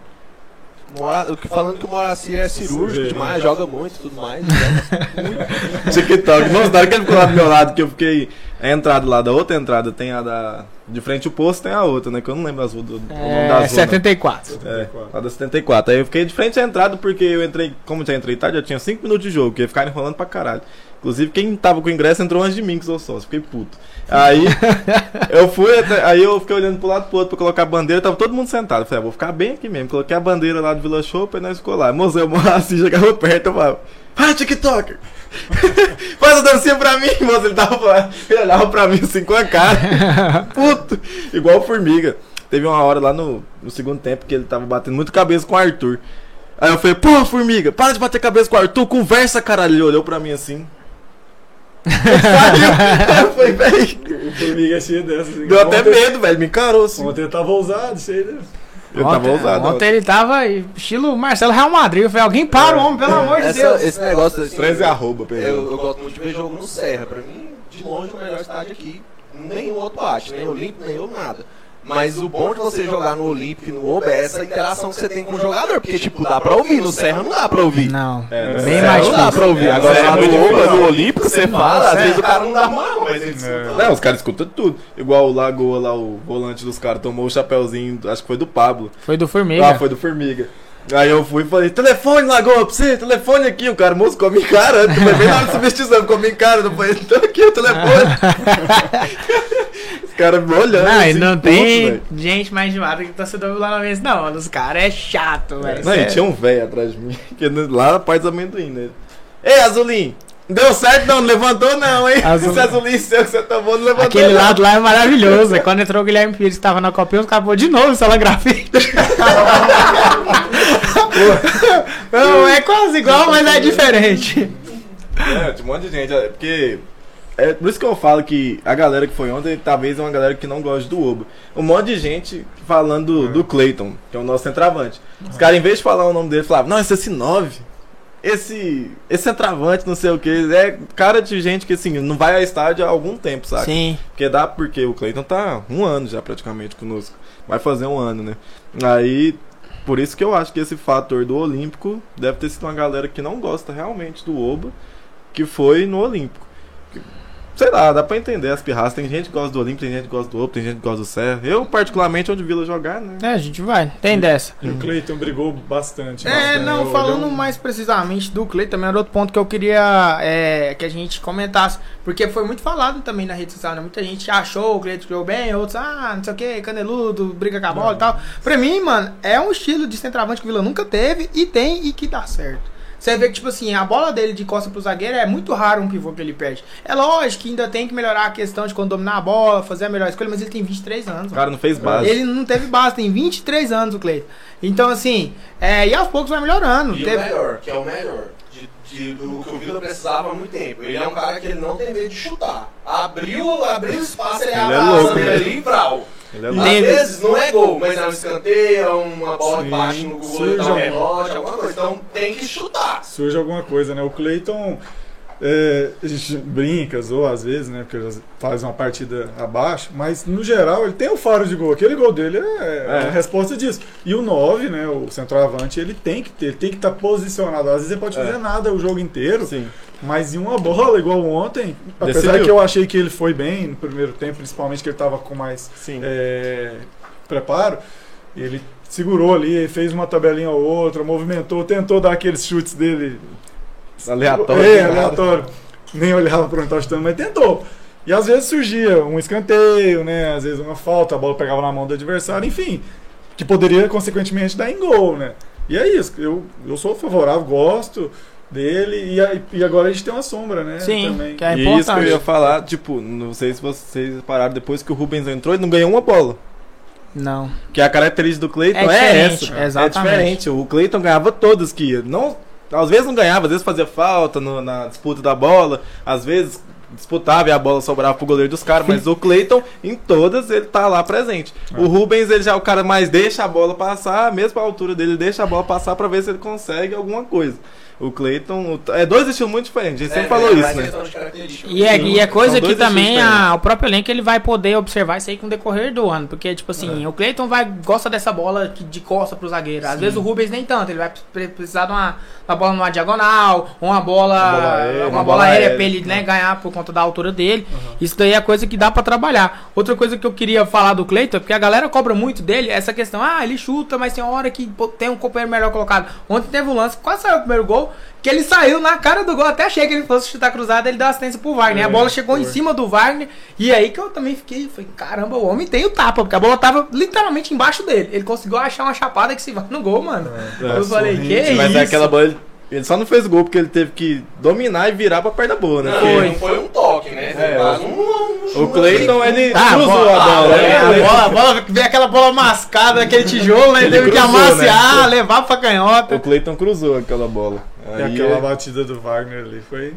Mora- o que- Falando que o Moacir é cirúrgico demais, joga muito e tudo mais. né? TikTok. Nossa, na hora que ele ficou lá do meu lado, que eu fiquei. A entrada lá da outra entrada tem a da. De frente o posto tem a outra, né? Que eu não lembro as ruas do, o nome da É, zona. 74. É, lá da 74. Aí eu fiquei de frente à entrada porque eu entrei, como já entrei tarde, já tinha 5 minutos de jogo, que ia ficar enrolando pra caralho. Inclusive, quem tava com o ingresso entrou antes de mim, que sou sócio, fiquei puto. Aí eu fui, até- aí eu fiquei olhando pro lado pro outro pra colocar a bandeira, tava todo mundo sentado. Eu falei, ah, vou ficar bem aqui mesmo. Coloquei a bandeira lá do Vila Show e nós ficou lá. Moço, eu assim, chegava perto, eu falava, vai, TikToker! Faz a dancinha pra mim, moço. Ele tava falando, ele olhava pra mim assim com a cara. Puto! Igual formiga. Teve uma hora lá no, no segundo tempo que ele tava batendo muito cabeça com o Arthur. Aí eu falei, pô, formiga, para de bater cabeça com o Arthur, conversa, caralho. Ele olhou pra mim assim. Saiu. Eu falei, véi. O Formiga é dessas. assim. Deu até Ontem- medo, velho. Me encarou assim. Ontem eu tava ousado, cheio dessas. Eu tava ousado. Ontem ele tava estilo Marcelo Real Madrid. Eu falei, alguém para o homem, pelo amor de Deus. esse negócio assim, 13 arroba, perdão. eu, eu gosto muito de ver jogo no Serra. Pra mim, de longe, o melhor estádio aqui. Nenhum outro bate, nem o Olímpico, nem o nada. Mas o bom de você jogar no Olímpico e no Oba é essa interação que você tem com o jogador. Porque, tipo, dá pra ouvir. No Serra não dá pra ouvir. Não, É, no bem Serra mais não dá pra ouvir. É, Agora é lá no Oba, no Olímpico, você fala, às vezes o cara não dá mal, mas ele É. escuta. Não, os caras escutam tudo. Igual o Lagoa lá, o volante dos caras, tomou o chapéuzinho, acho que foi do Pablo. Foi do Formiga. Ah, foi do Formiga. Aí eu fui e falei, telefone, Lagoa, pra você, telefone aqui. O cara, moço, come em cara. Foi bem na hora de substituição, come em cara. Eu falei, então aqui o telefone. Caras me olhando. Não, e assim, não tem gente mais animada que torcedor do Lanovense, não. mano. Os caras é chato, velho. Não, e tinha um velho atrás de mim, que lá na parte dos amendoim, né? Ei, Azulim, deu certo não, não levantou não, hein? Azulim. Esse Azulim seu que você tomou não levantou Aquele não. lado lá é maravilhoso. Aí Quando entrou o Guilherme Pires, que tava na copinha, pôs de novo essa grafite. Não, é quase igual, mas é diferente. É, tinha um monte de gente, é, porque... É por isso que eu falo que a galera que foi ontem, talvez é uma galera que não gosta do Oba. Um monte de gente falando do, do Clayton, que é o nosso centroavante. Os caras, em vez de falar o nome dele, falavam, não, esse é esse 9. Esse, esse centroavante, não sei o que. É cara de gente que, assim, não vai a estádio há algum tempo, sabe? Sim. Porque dá, porque o Cleiton tá um ano já praticamente conosco. Vai fazer um ano, né? Aí, por isso que eu acho que esse fator do Olímpico deve ter sido uma galera que não gosta realmente do Oba, que foi no Olímpico. Sei lá, dá pra entender as pirraças. Tem gente que gosta do Olímpio, tem gente que gosta do Opo, tem gente que gosta do Serra. Eu, particularmente, onde o Vila jogar, né? É, a gente vai. Tem dessa. E o Cleiton brigou bastante. É, bastante, não, né? falando um- mais precisamente do Clay, também era outro ponto que eu queria é, que a gente comentasse. Porque foi muito falado também na rede social, né? Muita gente achou o Clay jogou bem, outros, ah, não sei o que, caneludo, briga com a bola e tal. Pra mim, mano, é um estilo de centroavante que o Vila nunca teve e tem e que dá certo. Você vê que, tipo assim, a bola dele de costa pro zagueiro é muito raro um pivô que ele perde. É lógico que ainda tem que melhorar a questão de quando dominar a bola, fazer a melhor escolha, mas ele tem 23 anos. O cara não fez base. Ele não teve base, tem 23 anos o Cleiton. Então, assim, é, e aos poucos vai melhorando. E Teve- o melhor, que é o melhor, de, de- do que o Vila precisava há muito tempo. Ele é um cara que ele não tem medo de chutar. Abriu, abriu espaço, ele, Ele abre é a louco, dele né? ali e. Ele é Às. Teve- vezes não é gol, mas é um escanteio, é uma bola que Sim. bate no gol, Surge dá um algum- alguma coisa. Então tem que chutar. surge alguma coisa, né? O Cleiton, é, a gente brinca, ou às vezes, né? Porque ele faz uma partida abaixo, mas no geral ele tem o faro de gol. Aquele gol dele é, É. a resposta disso. E o 9, né? O centroavante, ele tem que ter, ele tem que estar posicionado. Às vezes ele pode É. fazer nada o jogo inteiro, Sim. Mas em uma bola, igual ontem, apesar Decidiu. que eu achei que ele foi bem no primeiro tempo, principalmente que ele estava com mais é, preparo, ele segurou ali, fez uma tabelinha ou outra, movimentou, tentou dar aqueles chutes dele. Aleatório. É, aleatório. Nem olhava para onde estava chutando, mas tentou. E às vezes surgia um escanteio, né? Às vezes uma falta, a bola pegava na mão do adversário, enfim. Que poderia, consequentemente, dar em gol, né? E é isso. Eu, eu sou favorável, gosto dele. E, e agora a gente tem uma sombra, né? Sim, Também. que é e isso que eu importante. ia falar, tipo, não sei se vocês pararam depois que o Rubens entrou, ele não ganhou uma bola. Não. Que a característica do Cleiton É é, essa. exatamente. É diferente. O Cleiton ganhava todas que ia. Não, às vezes não ganhava, às vezes fazia falta no- na disputa da bola, às vezes disputava e a bola sobrava pro goleiro dos caras, mas o Cleiton, em todas, ele tá lá presente. É. O Rubens, ele já é o cara mais deixa a bola passar, mesmo a altura dele, deixa a bola passar pra ver se ele consegue alguma coisa. O Cleiton. É dois estilos muito diferentes. A gente sempre falou é, isso, né? E é, e é coisa que também a- o próprio elenco ele vai poder observar isso aí com o decorrer do ano. Porque, tipo assim, o Cleiton vai, gosta dessa bola que- de costa pro zagueiro. Às vezes o Rubens nem tanto. Ele vai pre- precisar de uma, uma bola numa diagonal, ou uma bola, Uma bola aérea, uma uma bola bola aérea aérea. pra ele né, ganhar por conta da altura dele. Isso daí é coisa que dá pra trabalhar. Outra coisa que eu queria falar do Cleiton, é porque a galera cobra muito dele, é essa questão, ah, ele chuta, mas tem hora que tem um companheiro melhor colocado. Ontem teve um lance, quase saiu o primeiro gol, que ele saiu na cara do gol, até achei que ele fosse chutar cruzado, ele deu assistência pro Wagner. É, a bola chegou em foi. cima do Wagner, e aí que eu também fiquei, falei, caramba, o homem tem o tapa, porque a bola tava literalmente embaixo dele. Ele conseguiu achar uma chapada que se vai no gol, mano. É, eu falei, sorrindo. que Mas isso? é aquela bola. Ele, ele só não fez gol porque ele teve que dominar e virar pra perto da bola, né? Não, Porque não foi um toque, né? É, um, um, O Cleiton, ele Ah, cruzou bola- a bola. ah, né? É, a Ele- bola, a bola, veio aquela bola mascada, aquele tijolo, né? Ele Ele teve que cruzou, amaciar, né? levar pra canhota. O Cleiton cruzou aquela bola. E Aí aquela é- batida do Wagner ali foi.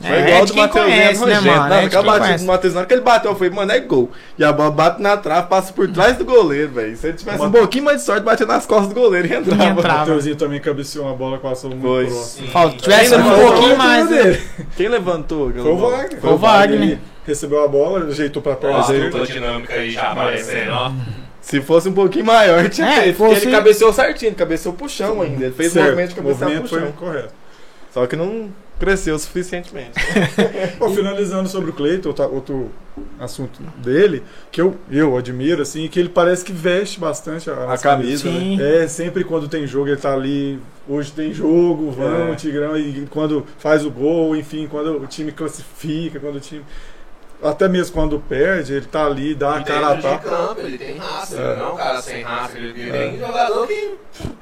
Foi É, igual é do Matheusinho conhece, né, mano? Não, É aquela batida conhece. do Matheus, na hora que ele bateu, eu falei, mano, é gol. E a bola bate na trave, passa por trás do goleiro, velho. Se ele tivesse Uma- um pouquinho mais de sorte, batia nas costas do goleiro e entrava. E entrava. O Mateuzinho também cabeceou uma bola que passou muito Foi. próximo. Falta- tivesse Quem um levantou pouquinho a mais. né? dele. Quem levantou Foi o? Wagner. Foi o Wagner. Recebeu a bola, ajeitou pra perna a dinâmica aí já aparecendo, ó. Se fosse um pouquinho maior, tinha É, feito. fosse- Porque ele cabeceou certinho, ele cabeceou pro chão ainda. Ele fez o Certo, movimento de o cabecear movimento pro foi chão. correto. Só que não cresceu o suficientemente. Pô, finalizando sobre o Cleiton, outro assunto dele, que eu, eu admiro, assim, que ele parece que veste bastante a, A camisa, Sim. É, sempre quando tem jogo ele tá ali. Hoje tem jogo, vamos, É. Tigrão, e quando faz o gol, enfim, quando o time classifica, quando o time. Até mesmo quando perde, ele tá ali, dá a cara a tapa. campo, ele tem raça, É. ele não é um cara sem raça, ele ele tem jogador que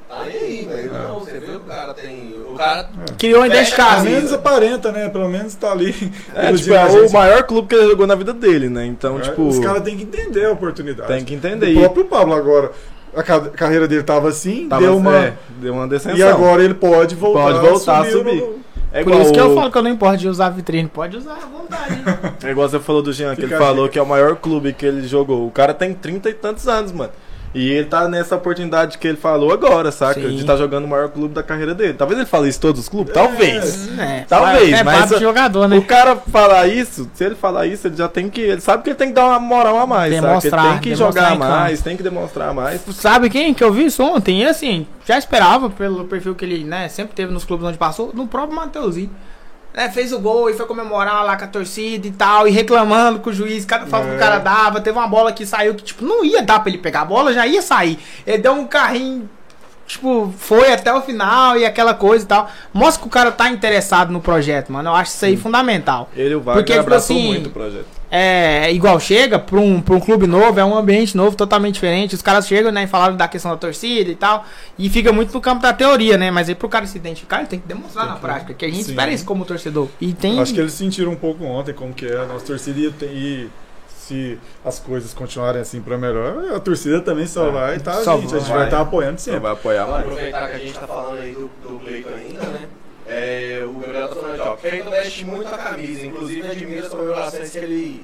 tá nem aí, velho. Não, você vê o cara tem. O cara. Criou uma a Pelo menos aparenta, né? Pelo menos tá ali. É, tipo, é gente. o maior clube que ele jogou na vida dele, né? Então, É, tipo. Os caras têm que entender a oportunidade. Tem que entender. O próprio Pablo agora, a ca- carreira dele tava assim, Tava- deu uma. é, deu uma descensão. e agora ele pode voltar, Pode voltar a subir. no- é Por isso que eu falo que eu não importo de usar vitrine. Pode usar à vontade. É igual você falou do Jean, que Fica ele falou que é o maior clube que ele jogou. O cara tem 30 e tantos anos, mano. E ele tá nessa oportunidade que ele falou agora, saca? Sim. De estar jogando o maior clube da carreira dele. Talvez ele fale isso todos os clubes? Talvez. É, Talvez, é mas papo de jogador, né? O cara falar isso, se ele falar isso, ele já tem que. Ele sabe que ele tem que dar uma moral a mais, saca? Ele Demonstrar, tem que demonstrar jogar mais, tem que demonstrar mais. Sabe quem que eu vi isso ontem? E assim, já esperava pelo perfil que ele, né, sempre teve nos clubes onde passou, no próprio Mateuzinho. Né, fez o gol e foi comemorar lá com a torcida e tal, e reclamando com o juiz, cada falta que o É. cara dava. Teve uma bola que saiu que, tipo, não ia dar pra ele pegar a bola, já ia sair. Ele deu um carrinho, tipo, foi até o final e aquela coisa e tal. Mostra que o cara tá interessado no projeto, mano. Eu acho isso aí fundamental. Ele e o Wagner Porque, tipo abraçou assim, muito o projeto. É igual chega pra um, pra um clube novo, é um ambiente novo, totalmente diferente. Os caras chegam, né, e falaram da questão da torcida e tal. E fica muito no campo da teoria, né? Mas aí pro cara se identificar, ele tem que demonstrar Tem na que- prática. Que a gente sim. espera isso como torcedor. E tem. Acho que eles sentiram um pouco ontem como que é a nossa torcida e, tem- e se as coisas continuarem assim pra melhor, a torcida também só vai estar, gente. A gente vai. estar apoiando Você sempre. vai apoiar mais. aproveitar que a gente tá falando aí do, do Cleiton ainda, né? É, o Gabriel tá falando aqui, ó. Cleiton veste muito a camisa, inclusive admira as comemorações que ele.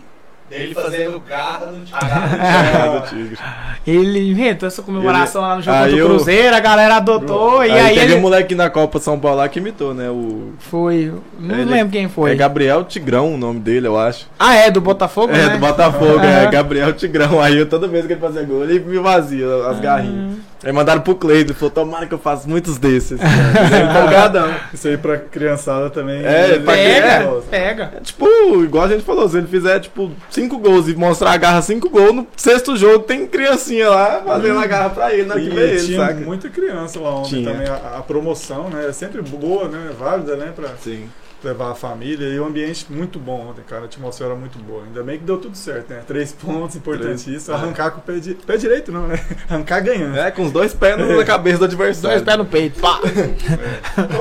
dele fazendo garra do Tigre. Ele inventou essa comemoração lá no jogo Aí do eu- Cruzeiro, a galera adotou e Aí, aí, teve ele um moleque na Copa São Paulo lá que imitou, né? O. foi. Não Ele- lembro quem foi. É Gabriel Tigrão o nome dele, eu acho. Ah, é, do Botafogo, É, né? do Botafogo, é. Gabriel Tigrão. Aí eu, toda vez que ele fazia gol, ele me vazia as garrinhas. Aí mandaram pro Cleiton, ele falou, tomara que eu faça muitos desses. É empolgadão. Isso aí pra criançada também. É, pra Pega, pega. É tipo, igual a gente falou, se ele fizer, tipo, cinco gols e mostrar a garra cinco gols, no sexto jogo tem criancinha lá fazendo a garra pra ele, na que E vê ele, tinha saca? muita criança lá ontem Tinha. também. A, a promoção, né? É sempre boa, né? Válida, né? Pra Sim. Levar a família. E o ambiente muito bom ontem, cara. A atmosfera muito boa. Ainda bem que deu tudo certo, né? Três pontos, importantíssimo. Três. Arrancar com o pé, di... pé direito, não, né? Arrancar ganhando. É, com os dois pés na cabeça do adversário. Dois pés no peito. Pá.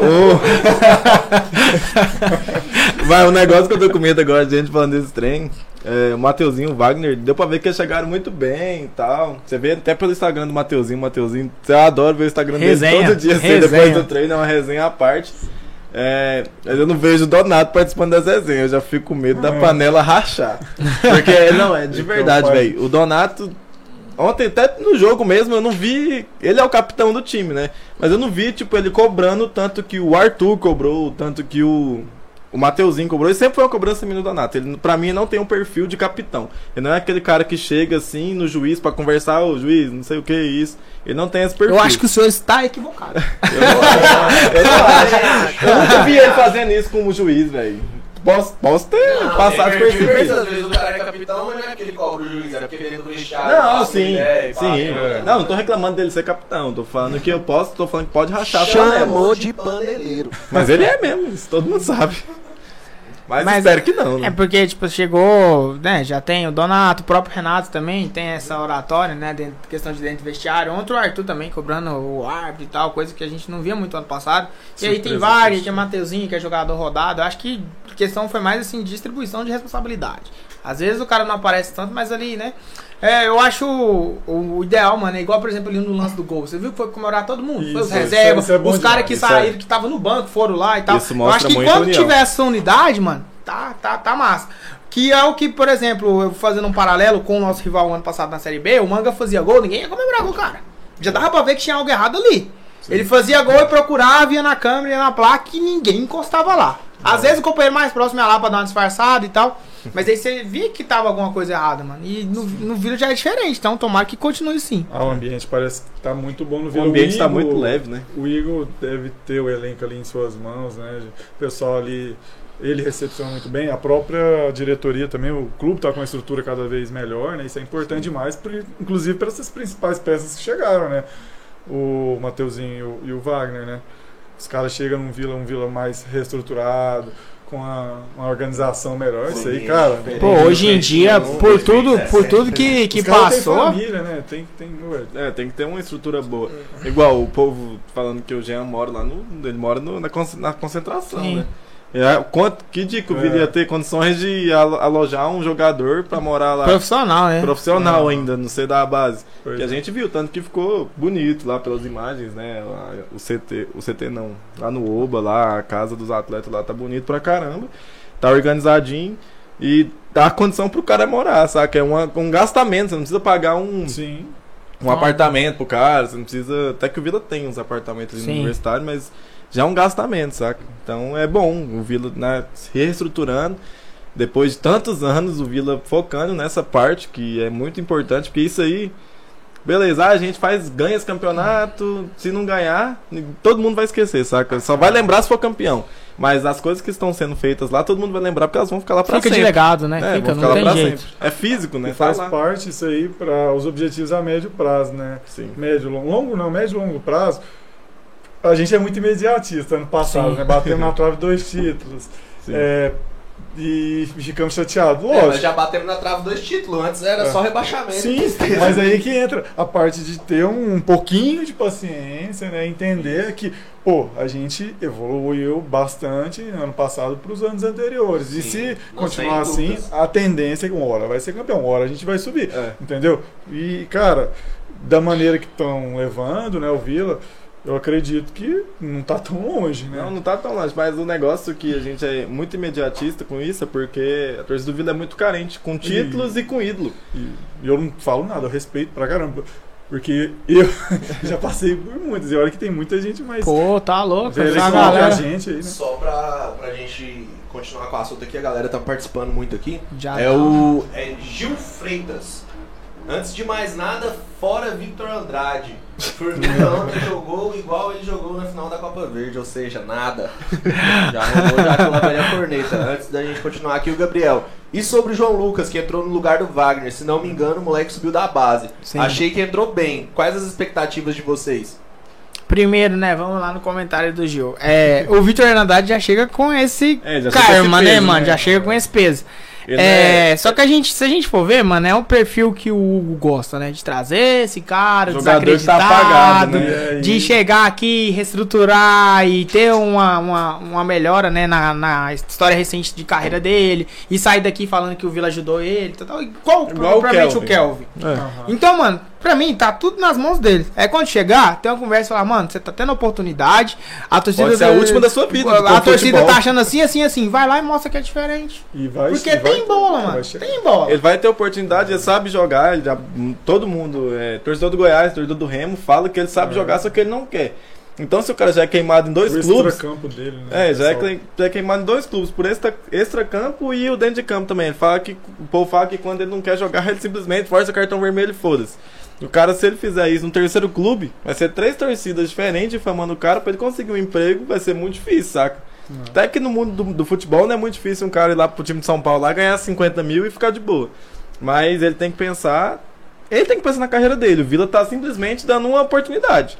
Ô. Vai, um negócio que eu tô com medo agora, de gente falando desse trem. É, o Mateuzinho, o Wagner, deu pra ver que eles chegaram muito bem e tal. Você vê até pelo Instagram do Mateuzinho, Mateuzinho. Eu adoro ver o Instagram Resenha, dele todo dia, assim, depois do treino, é uma resenha à parte. É, eu não vejo o Donato participando das resenhas, eu já fico com medo da panela rachar. Porque, não, é de Então, verdade, pai. velho. O Donato, ontem até no jogo mesmo, eu não vi. Ele é o capitão do time, né? Mas eu não vi, tipo, ele cobrando tanto que o Arthur cobrou, tanto que o. O Mateuzinho cobrou, e sempre foi uma cobrança minha do Donato. Ele, pra mim, não tem um perfil de capitão. Ele não é aquele cara que chega assim no juiz pra conversar, ô juiz, não sei o que é isso. Ele não tem esse perfil. Eu acho que o senhor está equivocado. Eu. Eu acho. Eu nunca vi ele fazendo isso com o juiz, velho. Posso, posso ter Não, passado tem por perfil, isso. Às vezes o cara é capitão, mas não é que ele cobra o juiz, é porque ele é do vestiário. Não, sim, ideia e sim. passa, né? Não, não tô reclamando dele ser capitão. Tô falando que eu posso, tô falando que pode rachar. Chamou de paneleiro. Mas ele é mesmo, isso todo mundo sabe. Mas, Mas- espero que não, né? É porque, tipo, chegou, né? Já tem o Donato, o próprio Renato também tem essa oratória, né? Dentro, questão de dentro do vestiário. Ontem o Arthur também cobrando o árbitro e tal, coisa que a gente não via muito ano passado. e aí tem Surpresa, triste. tem Mateuzinho, que é jogador rodado. Eu acho que a questão foi mais assim, distribuição de responsabilidade. Às vezes o cara não aparece tanto, mas ali, né? É, eu acho o, o ideal, mano, é igual, por exemplo, ali no lance do gol. Você viu que foi comemorar todo mundo? foi os Isso, reservas, isso é bom os caras que Isso saíram, é- que estavam no banco, foram lá e tal. Isso eu mostra acho que muita quando união. tiver essa unidade, mano, tá, tá, tá massa. Que é o que, por exemplo, eu fazendo um paralelo com o nosso rival ano passado na Série B, o Manga fazia gol, ninguém ia comemorar com o cara. Já dava pra ver que tinha algo errado ali. Ele fazia gol e procurava, ia na câmera, ia na placa e ninguém encostava lá. Às vezes o companheiro mais próximo ia lá pra dar uma disfarçada e tal. Mas aí você via que tava alguma coisa errada, mano. E no, no Vila já é diferente, então tomara que continue assim. Ah, o ambiente parece que tá muito bom no O Vila. ambiente tá Igor- muito leve, né? O Igor deve ter o elenco ali em suas mãos, né? O pessoal ali, ele recepciona muito bem. A própria diretoria também, o clube tá com uma estrutura cada vez melhor, né? Isso é importante demais, inclusive para essas principais peças que chegaram, né? O Mateuzinho e o, e o Wagner, né? Os caras chegam num Vila, um Vila mais reestruturado, com a- uma organização melhor. Isso aí, cara. Pô, hoje em dia, por tudo, por tudo que, que passou. família, né? Tem, tem, É, tem que ter uma estrutura boa. Igual o povo falando que o Jean mora lá no. Ele mora no- na, na concentração, Sim. né? É, quanto, que Vila É. ia ter condições de alo- alojar um jogador pra morar lá? Profissional, né? Profissional Ah. ainda, não sei da base. pois Que a é. gente viu, tanto que ficou bonito lá pelas imagens, né? Lá, o CT, o CT não, lá no Oba, lá, a casa dos atletas lá tá bonito pra caramba. Tá organizadinho e dá condição pro cara morar, saca? É uma, um gastamento, você não precisa pagar um, Sim. um apartamento pro cara, você não precisa. Até que o Vila tem uns apartamentos ali no universitário, mas já é um gastamento, saca? Então é bom o Vila né, se reestruturando. Depois de tantos anos, o Vila focando nessa parte, que é muito importante, porque isso aí. Beleza, ah, a gente faz, ganha esse campeonato, se não ganhar, todo mundo vai esquecer, saca? Só vai lembrar se for campeão. Mas as coisas que estão sendo feitas lá, todo mundo vai lembrar porque elas vão ficar lá pra Fica de sempre. legado, né? É, Fica, não tem jeito. sempre. É físico, né? E faz Tá parte isso aí para os objetivos a médio prazo, né? Sim. Médio, longo, longo não, médio e longo prazo. A gente é muito imediatista ano passado, Sim. né? Batemos na trave dois títulos. Sim. É, e ficamos chateados. É, mas Lógico. já batemos na trave dois títulos. Antes era É. só rebaixamento. Sim, mas aí que entra a parte de ter um, pouquinho de paciência, né? Entender que, pô, a gente evoluiu bastante ano passado para os anos anteriores. e Sim, se não, continuar assim, dúvidas. a tendência é que uma hora vai ser campeão, uma hora a gente vai subir. É. Entendeu? E, cara, da maneira que estão levando, né, o Vila, eu acredito que não tá tão longe, né? Não, não tá tão longe, mas o negócio que a gente é muito imediatista com isso é porque a torcida do Vila é muito carente com títulos e, com ídolo. E e eu não falo nada, eu respeito pra caramba. Porque eu já passei por muitas, e olha que tem muita gente mais Pô, tá louco. velha essa que a galera gente aí, né? Só pra, pra gente continuar com o assunto aqui, a galera tá participando muito aqui. já É tá. o é Gil Freitas. Antes de mais nada, fora Victor Andrade. Ontem jogou igual ele jogou na final da Copa Verde, ou seja, nada. Já rolou já velha corneta. Antes da gente continuar aqui, o Gabriel. E sobre o João Lucas, que entrou no lugar do Wagner? Se não me engano, o moleque subiu da base. Sim. Achei que entrou bem. Quais as expectativas de vocês? Primeiro, né? Vamos lá no comentário do Gil. É, o Vitor Hernandes já chega com esse É, karma, esse né, peso, mano? né? Já chega com esse peso. Ele É, só que a gente, se a gente for ver, mano, é um perfil que o Hugo gosta, né? De trazer esse cara Jogador que tá desacreditado, apagado, né? de E- chegar aqui, reestruturar e ter uma, uma, uma melhora, né, na, na história recente de carreira dele e sair daqui falando que o Vila ajudou ele, tal, tal, igual, Igual o propriamente o Kelvin. Kelvin. É. Então, mano, pra mim, tá tudo nas mãos dele. É quando chegar, tem uma conversa e falar, mano, você tá tendo oportunidade, a torcida... Pode ser a última da sua vida, A torcida futebol. tá achando assim, assim, assim. Vai lá e mostra que é diferente. E vai, Porque e vai- tem bola, vai mano. Tem bola. Ele vai ter oportunidade, ele sabe jogar, ele já- todo mundo, é, torcedor do Goiás, torcedor do Remo, fala que ele sabe É. jogar, só que ele não quer. Então se o cara já é queimado em dois O clubes, extracampo dele, né? é, já é, já é queimado em dois clubes, por extra, extra campo e o dentro de campo também. Ele fala que o povo fala que quando ele não quer jogar, ele simplesmente força o cartão vermelho e foda-se. O cara, se ele fizer isso no terceiro clube, vai ser três torcidas diferentes difamando o cara pra ele conseguir um emprego, vai ser muito difícil, saca? Até que no mundo do, do futebol não é muito difícil um cara ir lá pro time de São Paulo lá ganhar 50 mil e ficar de boa. Mas ele tem que pensar. Ele tem que pensar na carreira dele. O Vila tá simplesmente dando uma oportunidade.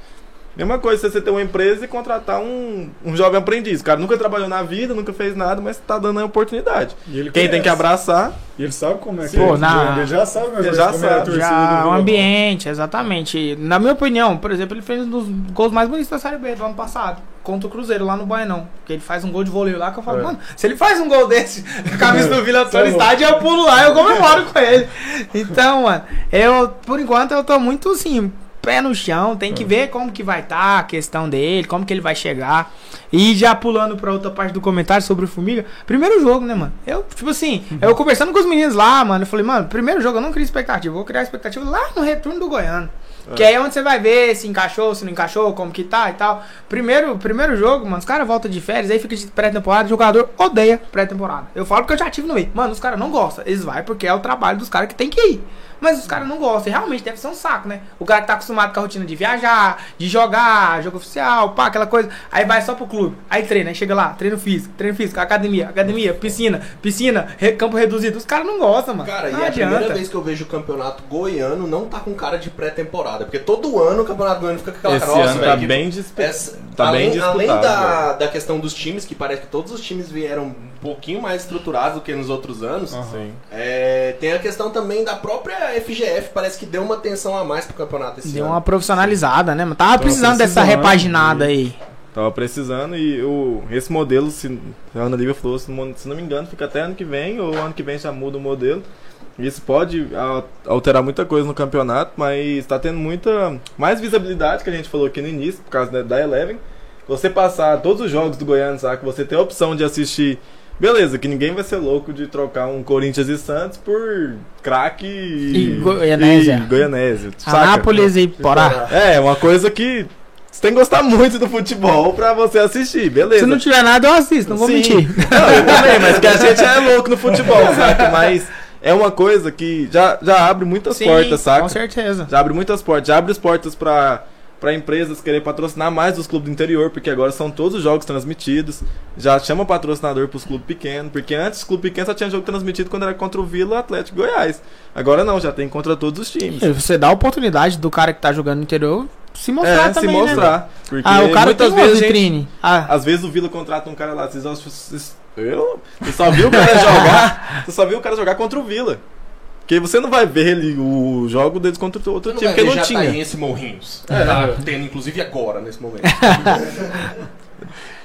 Mesma coisa se você ter uma empresa e contratar um, um jovem aprendiz. O cara nunca trabalhou na vida, nunca fez nada, mas tá dando a oportunidade. E ele Quem tem que conhece. abraçar. E ele sabe como é que Pô, é. na- Ele já sabe, Ele já como é a sabe. torcida do Já, o ambiente, exatamente. Na minha opinião, por exemplo, ele fez um dos gols mais bonitos da Série B do ano passado. Contra o Cruzeiro lá no Baianão. Porque ele faz um gol de voleio lá que eu falo, É. mano, se ele faz um gol desse na camisa do Vila é Antônio louco. Estádio, eu pulo lá, eu comemoro com ele. Então, mano, eu, por enquanto, eu tô muito assim, pé no chão, tem que É. ver como que vai estar a questão dele, como que ele vai chegar. E já pulando pra outra parte do comentário sobre o Formiga, primeiro jogo, né, mano? Eu, tipo assim, eu conversando com os meninos lá, mano, eu falei, mano, primeiro jogo eu não cria expectativa, vou criar expectativa lá no retorno do Goiano. Que aí é onde você vai ver se encaixou, se não encaixou, como que tá e tal. Primeiro, primeiro jogo, mano, os caras voltam de férias, aí fica de pré-temporada, o jogador odeia pré-temporada. Eu falo porque eu já tive no meio. Mano, os caras não gostam. Eles vai porque é o trabalho dos caras que tem que ir. Mas os caras não gostam. E realmente deve ser um saco, né? O cara que tá acostumado com a rotina de viajar, de jogar, jogo oficial, pá, aquela coisa. Aí vai só pro clube. Aí treina, aí chega lá, treino físico, treino físico, academia, academia, piscina, piscina, campo reduzido. Os caras não gostam, mano. Cara, não e é a adianta. primeira vez que eu vejo o campeonato goiano não tá com cara de pré-temporada. Porque todo ano o campeonato goiano fica com aquela Esse crossa, ano tá bem, dispe... Essa- tá além, bem além disputado. da, da questão dos times, que parece que todos os times vieram um pouquinho mais estruturados do que nos outros anos. Sim. é, tem a questão também da própria FGF, parece que deu uma atenção a mais pro campeonato esse Deu ano. uma profissionalizada, né? mano? Tava precisando dessa repaginada aí. Tava precisando e o, esse modelo, se a Ana Lívia falou, se não, se não me engano, fica até ano que vem, ou ano que vem já muda o modelo. Isso pode a- alterar muita coisa no campeonato, mas tá tendo muita mais visibilidade que a gente falou aqui no início, por causa da, da Eleven. Você passar todos os jogos do Goiânia, sabe? Você ter a opção de assistir. Beleza, que ninguém vai ser louco de trocar um Corinthians e Santos por craque E Goianésia. e Goianésia. Anápolis e Porá. É, uma coisa que você tem que gostar muito do futebol pra você assistir, beleza. Se não tiver nada, eu assisto, não vou Sim. mentir. Não, eu também, mas que a gente é louco no futebol, saca? Mas é uma coisa que já, já abre muitas portas, saca? Com certeza. Já abre muitas portas, já abre as portas pra, para empresas querer patrocinar mais os clubes do interior, porque agora são todos os jogos transmitidos. Já chama patrocinador para os clubes pequenos, porque antes o clube pequeno só tinha jogo transmitido quando era contra o Vila Atlético Goiás. Agora não, já tem contra todos os times. E Você dá a oportunidade do cara que tá jogando no interior se mostrar É, se também, né? mostrar. Porque Ah, o cara muitas tem vezes a gente- vitrine. Ah, Às vezes o Vila contrata um cara lá, vocês, vocês, eu, você só viu o cara jogar, você só viu o cara jogar contra o Vila. Porque você não vai ver ele, o jogo deles contra o outro time, porque não tinha. Jataíense Morrinhos. Tá tendo, inclusive, agora, nesse momento.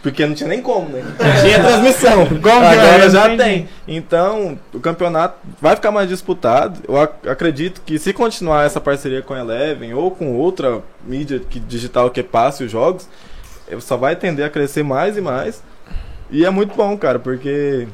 Porque não tinha nem como, né? Tinha transmissão. Como Agora é? já Entendi. tem. Então, o campeonato vai ficar mais disputado. Eu ac- acredito que se continuar essa parceria com a Eleven ou com outra mídia que, digital que passe os jogos, só vai tender a crescer mais e mais. E é muito bom, cara, porque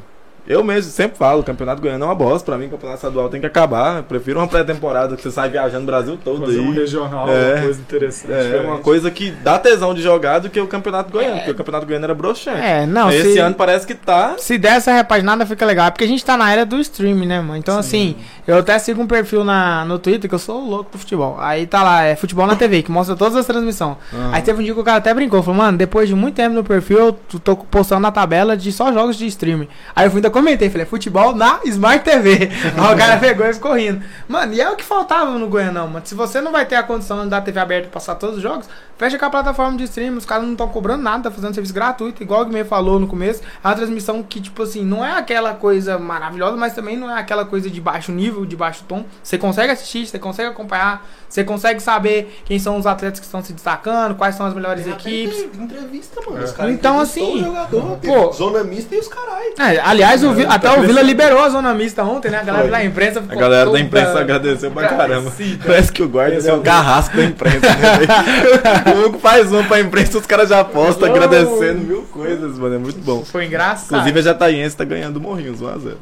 eu mesmo sempre falo, o Campeonato Goiano é uma bosta. Pra mim, o Campeonato Estadual tem que acabar. Eu prefiro uma pré-temporada que você sai viajando o Brasil todo Fazer um aí. regional, É. uma coisa interessante. É uma coisa que dá tesão de jogar do que o Campeonato Goiano, porque o Campeonato Goiano era broxante. é, não, Esse se, ano parece que tá. se der essa repaginada fica legal. É Porque a gente tá na era do stream, né, mano? Então, assim, eu até sigo um perfil na, no Twitter que eu sou louco pro futebol. Aí tá lá, é futebol na TV, que mostra todas as transmissões. Aí teve um dia que o cara até brincou, falou, mano, depois de muito tempo no perfil, eu tô postando na tabela de só jogos de streaming. Aí eu fui ainda comentei, falei, futebol na Smart TV. Aí o cara pegou e ficou rindo. Mano, e é o que faltava no Goianão, mano. Se você não vai ter a condição da TV aberta e passar todos os jogos, fecha com a plataforma de streaming, os caras não estão cobrando nada, tá fazendo serviço gratuito, igual o Guimê falou no começo. É uma transmissão que, tipo assim, não é aquela coisa maravilhosa, mas também não é aquela coisa de baixo nível, de baixo tom. Você consegue assistir, você consegue acompanhar, você consegue saber quem são os atletas que estão se destacando, quais são as melhores equipes. Tem Entrevista, mano. É. Os caras Então, assim, o jogador, pô- zona mista e os caralho. É, aliás, o Vi- É, tá até o Vila liberou a zona mista ontem, né? A galera Foi. da imprensa A ficou galera da imprensa agradeceu pra caramba. Parece que o guarda é o carrasco da imprensa. Né? o Hugo faz um pra imprensa, os caras já postam Oh. agradecendo mil coisas, mano. É muito bom. Foi engraçado. Inclusive a Jataiense tá ganhando morrinhos, 1x0.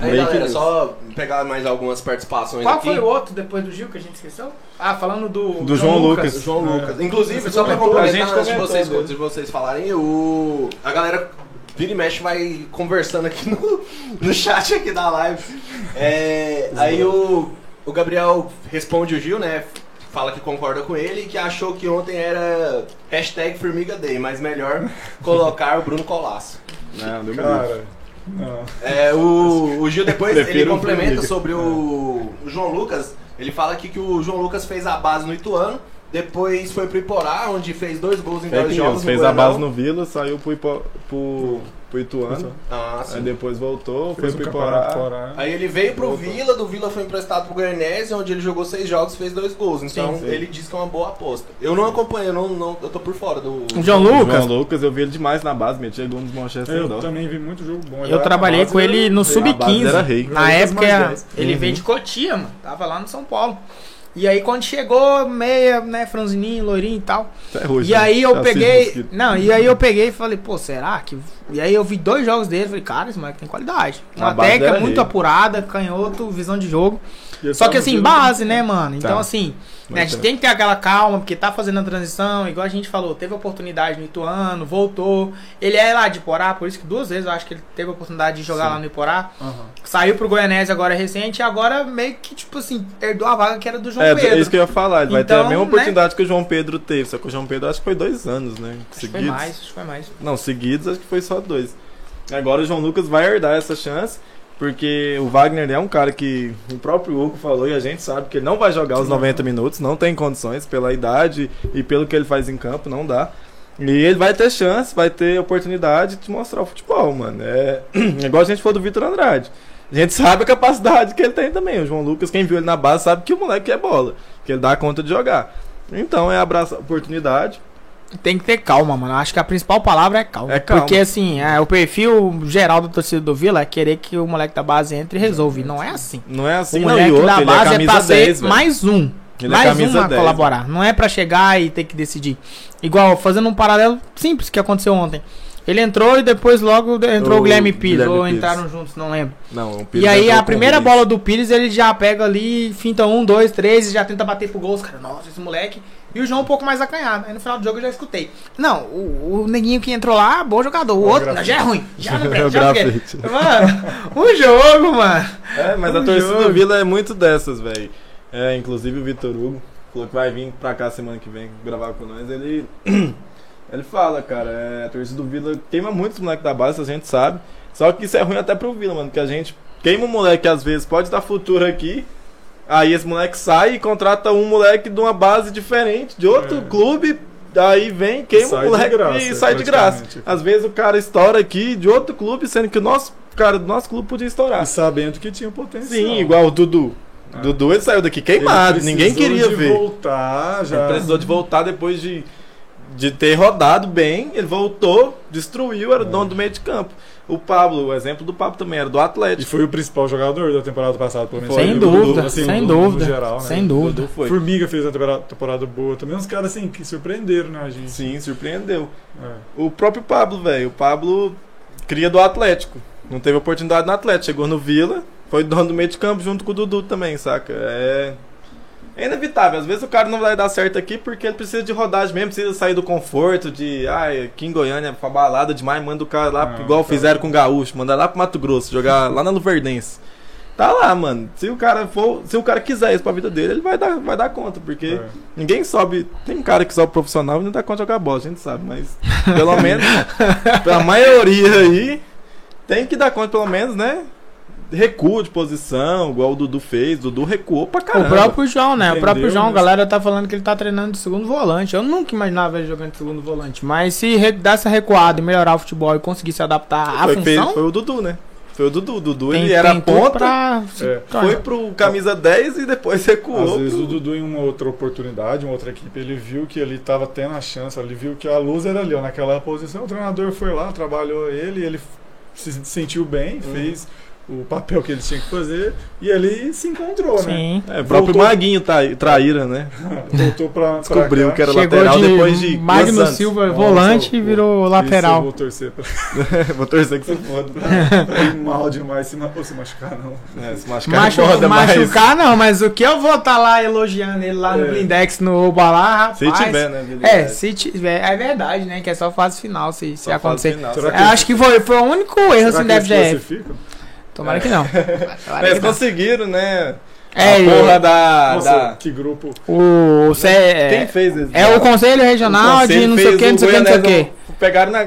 Aí, galera, só pegar mais algumas participações Qual aqui. foi o outro depois do Gil que a gente esqueceu? Ah, falando do, Do João O Lucas. João É. Lucas. Inclusive, só pra complementar, a gente antes de vocês, de vocês falarem, o... a galera vira e mexe vai conversando aqui no, no chat aqui da live. É, aí o, o Gabriel responde o Gil, né? Fala que concorda com ele e que achou que ontem era hashtag Formiga Day, mas melhor colocar o Bruno Colasso. Não, deu Cara, não. É, o, o Gil depois ele Prefiro complementa sobre o, o João Lucas. Ele fala aqui que o João Lucas fez a base no Ituano, depois foi pro Iporá, onde fez dois gols em dois Fake jogos. news, no fez a base no Vila, saiu pro, Ipo, pro, pro Ituano, Ah, aí sim. depois voltou, Fez foi um pro Iporá. Aí ele veio pro Voltou. Vila, do Vila foi emprestado pro Goianese, onde ele jogou seis jogos e fez dois gols. Então Sim, sim. ele disse que é uma boa aposta. Eu não acompanho, eu, não, não- eu tô por fora do. O João Lucas, João Lucas, eu vi ele demais na base, metia gol nos Manchester Eu dó. também vi muito jogo bom. eu trabalhei com ele no a base era Sub-15. rei. Na época, ele Uhum. veio de Cotia, mano. Tava lá no São Paulo. E aí, quando chegou, meia, né, franzininho, loirinho e tal. Até hoje, E né? aí eu Assiste peguei. Não, e aí eu peguei e falei, pô, será que. E aí eu vi dois jogos dele, falei, cara, esse moleque tem qualidade. Uma técnica muito apurada, canhoto, visão de jogo. Só tá que assim, base, né, mano? Então, Tá. assim, né, a Muito gente tem que ter aquela calma, porque tá fazendo a transição, igual a gente falou, teve oportunidade no Ituano, voltou. Ele é lá de Iporá, por isso que duas vezes eu acho que ele teve a oportunidade de jogar Sim. lá no Iporá. Aham. Saiu pro Goianese agora recente e agora meio que, tipo assim, herdou a vaga que era do João É, Pedro. é isso que eu ia falar. Ele vai ter a Então, mesma né? oportunidade que o João Pedro teve. Só que o João Pedro acho que foi dois anos, né? Acho que foi mais, acho que foi mais. Não, seguidos acho que foi só dois. Agora o João Lucas vai herdar essa chance. Porque o Wagner é um cara que o próprio Hugo falou e a gente sabe que ele não vai jogar os 90 minutos, não tem condições pela idade e pelo que ele faz em campo, não dá. E ele vai ter chance, vai ter oportunidade de mostrar o futebol, mano. É, igual a gente falou do Vitor Andrade. A gente sabe a capacidade que ele tem também. O João Lucas, quem viu ele na base, sabe que o moleque é bola, que ele dá conta de jogar. Então é abraçar a oportunidade. Tem que ter calma, mano. Acho que a principal palavra é calma. É calma. Porque, assim, é, o perfil geral da torcida do Vila é querer que o moleque da base entre e resolve. Não é assim. Não é assim, o não. moleque outro, da é base é, camisa pra ser 10, velho. mais um. Ele é mais camisa um a 10, colaborar. Não é pra chegar e ter que decidir. Igual, fazendo um paralelo simples que aconteceu ontem. Ele entrou e depois logo entrou o, O Guilherme Pires. Guilherme ou Pires. entraram juntos, não lembro. Não, o Pires E aí a primeira bola do Pires ele já pega ali, finta um, dois, três e já tenta bater pro gol. Os caras, nossa, esse moleque. E o João um pouco mais acanhado. Aí no final do jogo eu já escutei. Não, o, o neguinho que entrou lá, bom jogador. O É o outro grafite. já é ruim. Já não É o presta, já porque-. Mano, o jogo, mano. É, mas O a torcida jogo. do Vila é muito dessas, velho. É, inclusive o Vitor Hugo. falou que vai vir pra cá semana que vem gravar com nós. Ele, ele fala, cara, é, a torcida do Vila queima muito os moleques da base, a gente sabe. Só que isso é ruim até pro Vila, mano, que a gente queima um moleque que às vezes pode dar futuro aqui. Aí esse moleque sai e contrata um moleque de uma base diferente, de outro É. clube. Aí vem, queima o moleque graça, e sai de graça. Às vezes o cara estoura aqui de outro clube, sendo que o nosso cara do nosso clube podia estourar. E sabendo que tinha potencial. Sim, igual o Dudu. É. Dudu ele saiu daqui queimado, ninguém queria de ver. voltar já. Ele precisou de voltar depois de, de ter rodado bem, ele voltou, destruiu, era o É. dono do meio de campo. O Pablo, o exemplo do Pablo também era do E Atlético. foi o principal jogador da temporada passada, pelo menos. Sem dúvida, assim, sem no- no dúvida. geral, né? Sem dúvida. Foi. Formiga fez uma temporada, temporada boa também. Uns caras assim que surpreenderam, né, a gente? Sim, surpreendeu. É. O próprio Pablo, velho. O Pablo cria do Atlético. Não teve oportunidade no Atlético. Chegou no Vila, foi dono do meio de campo junto com o Dudu também, saca? É. É inevitável. Às vezes o cara não vai dar certo aqui porque ele precisa de rodagem mesmo, precisa sair do conforto de. Ai, aqui em Goiânia, pra balada demais, manda o cara lá, Não, igual tá. fizeram com o Gaúcho, manda lá pro Mato Grosso, jogar lá na Luverdense. Tá lá, mano. Se o cara for. Se o cara quiser isso pra vida dele, ele vai dar, vai dar conta, porque. É. Ninguém sobe. Tem cara que sobe profissional e não dá conta de jogar bola, a gente sabe, mas pelo menos, pra maioria aí, tem que dar conta, pelo menos, né? Recuo de posição, igual o Dudu fez. O Dudu recuou pra caramba. O próprio João, né? o Entendeu, próprio João, a galera tá falando que ele tá treinando de segundo volante. Eu nunca imaginava ele jogando de segundo volante. Mas se re- dar essa recuada e melhorar o futebol e conseguir se adaptar à foi, função, foi o Dudu, né? Foi o Dudu. O Dudu tem, ele era ponta, pra É. foi pro camisa 10 e depois recuou. Às vezes o Dudu, em uma outra oportunidade, uma outra equipe, ele viu que ele estava tendo a chance, ele viu que a luz era ali, ó, naquela posição. O treinador foi lá, trabalhou ele, ele se sentiu bem, Uhum. fez o papel que ele tinha que fazer e ele se encontrou, né? Sim. É, o próprio Voltou- Maguinho tá, traíra, né? Voltou pra, Descobriu que era Chegou lateral de depois de Magno. Silva, Nossa, volante, e pô, virou Isso eu lateral. vou torcer pra Vou torcer que você foda. pra ir mal demais, se, ma- se machucar, não. É, se machucar, Machu, foda, mas- machucar não, mas o que eu vou estar lá elogiando ele lá no É. Blindex no Oba lá, rapaz. Se tiver, né? É, se tiver, é verdade, né? Que é só fase final, se, se Só fase acontecer. final. Será Eu acho que foi, foi o único erro assim da FGF. Tomara que não. Tomara Eles que não. conseguiram, né? É, a porra da. Nossa, da... que grupo. o, o Cé- Quem é, fez esse? é o Conselho Regional de não sei o que, não sei o que, não sei o que. Pegaram na.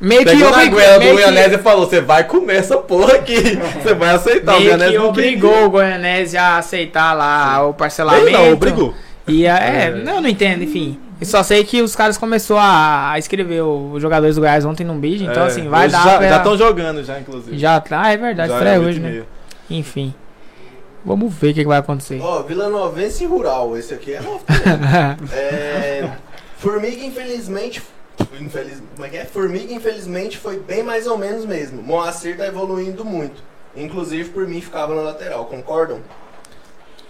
Meio que Pegou na obrigou. goela do Meio Goianese que, e falou: você vai comer essa porra aqui. Você vai aceitar. o meio que obrigou o Goianese a aceitar lá o queria. parcelamento. Ele não, obrigou. E a- é, É. não, eu não entendo, enfim. Eu só sei que os caras começaram a, escrever os jogadores do Goiás ontem num bid, então É, assim, vai dar Já pra- estão jogando, já, inclusive. Já tá, ah, é verdade, Já estreia é hoje, e né? Enfim. Vamos ver o que, que vai acontecer. Ó, Vila Novense e Rural, esse aqui é novo. é, Formiga, infelizmente. Infeliz, como é que é? Formiga, infelizmente, foi bem mais ou menos mesmo. Moacir tá evoluindo muito. Inclusive, por mim, ficava na lateral, concordam?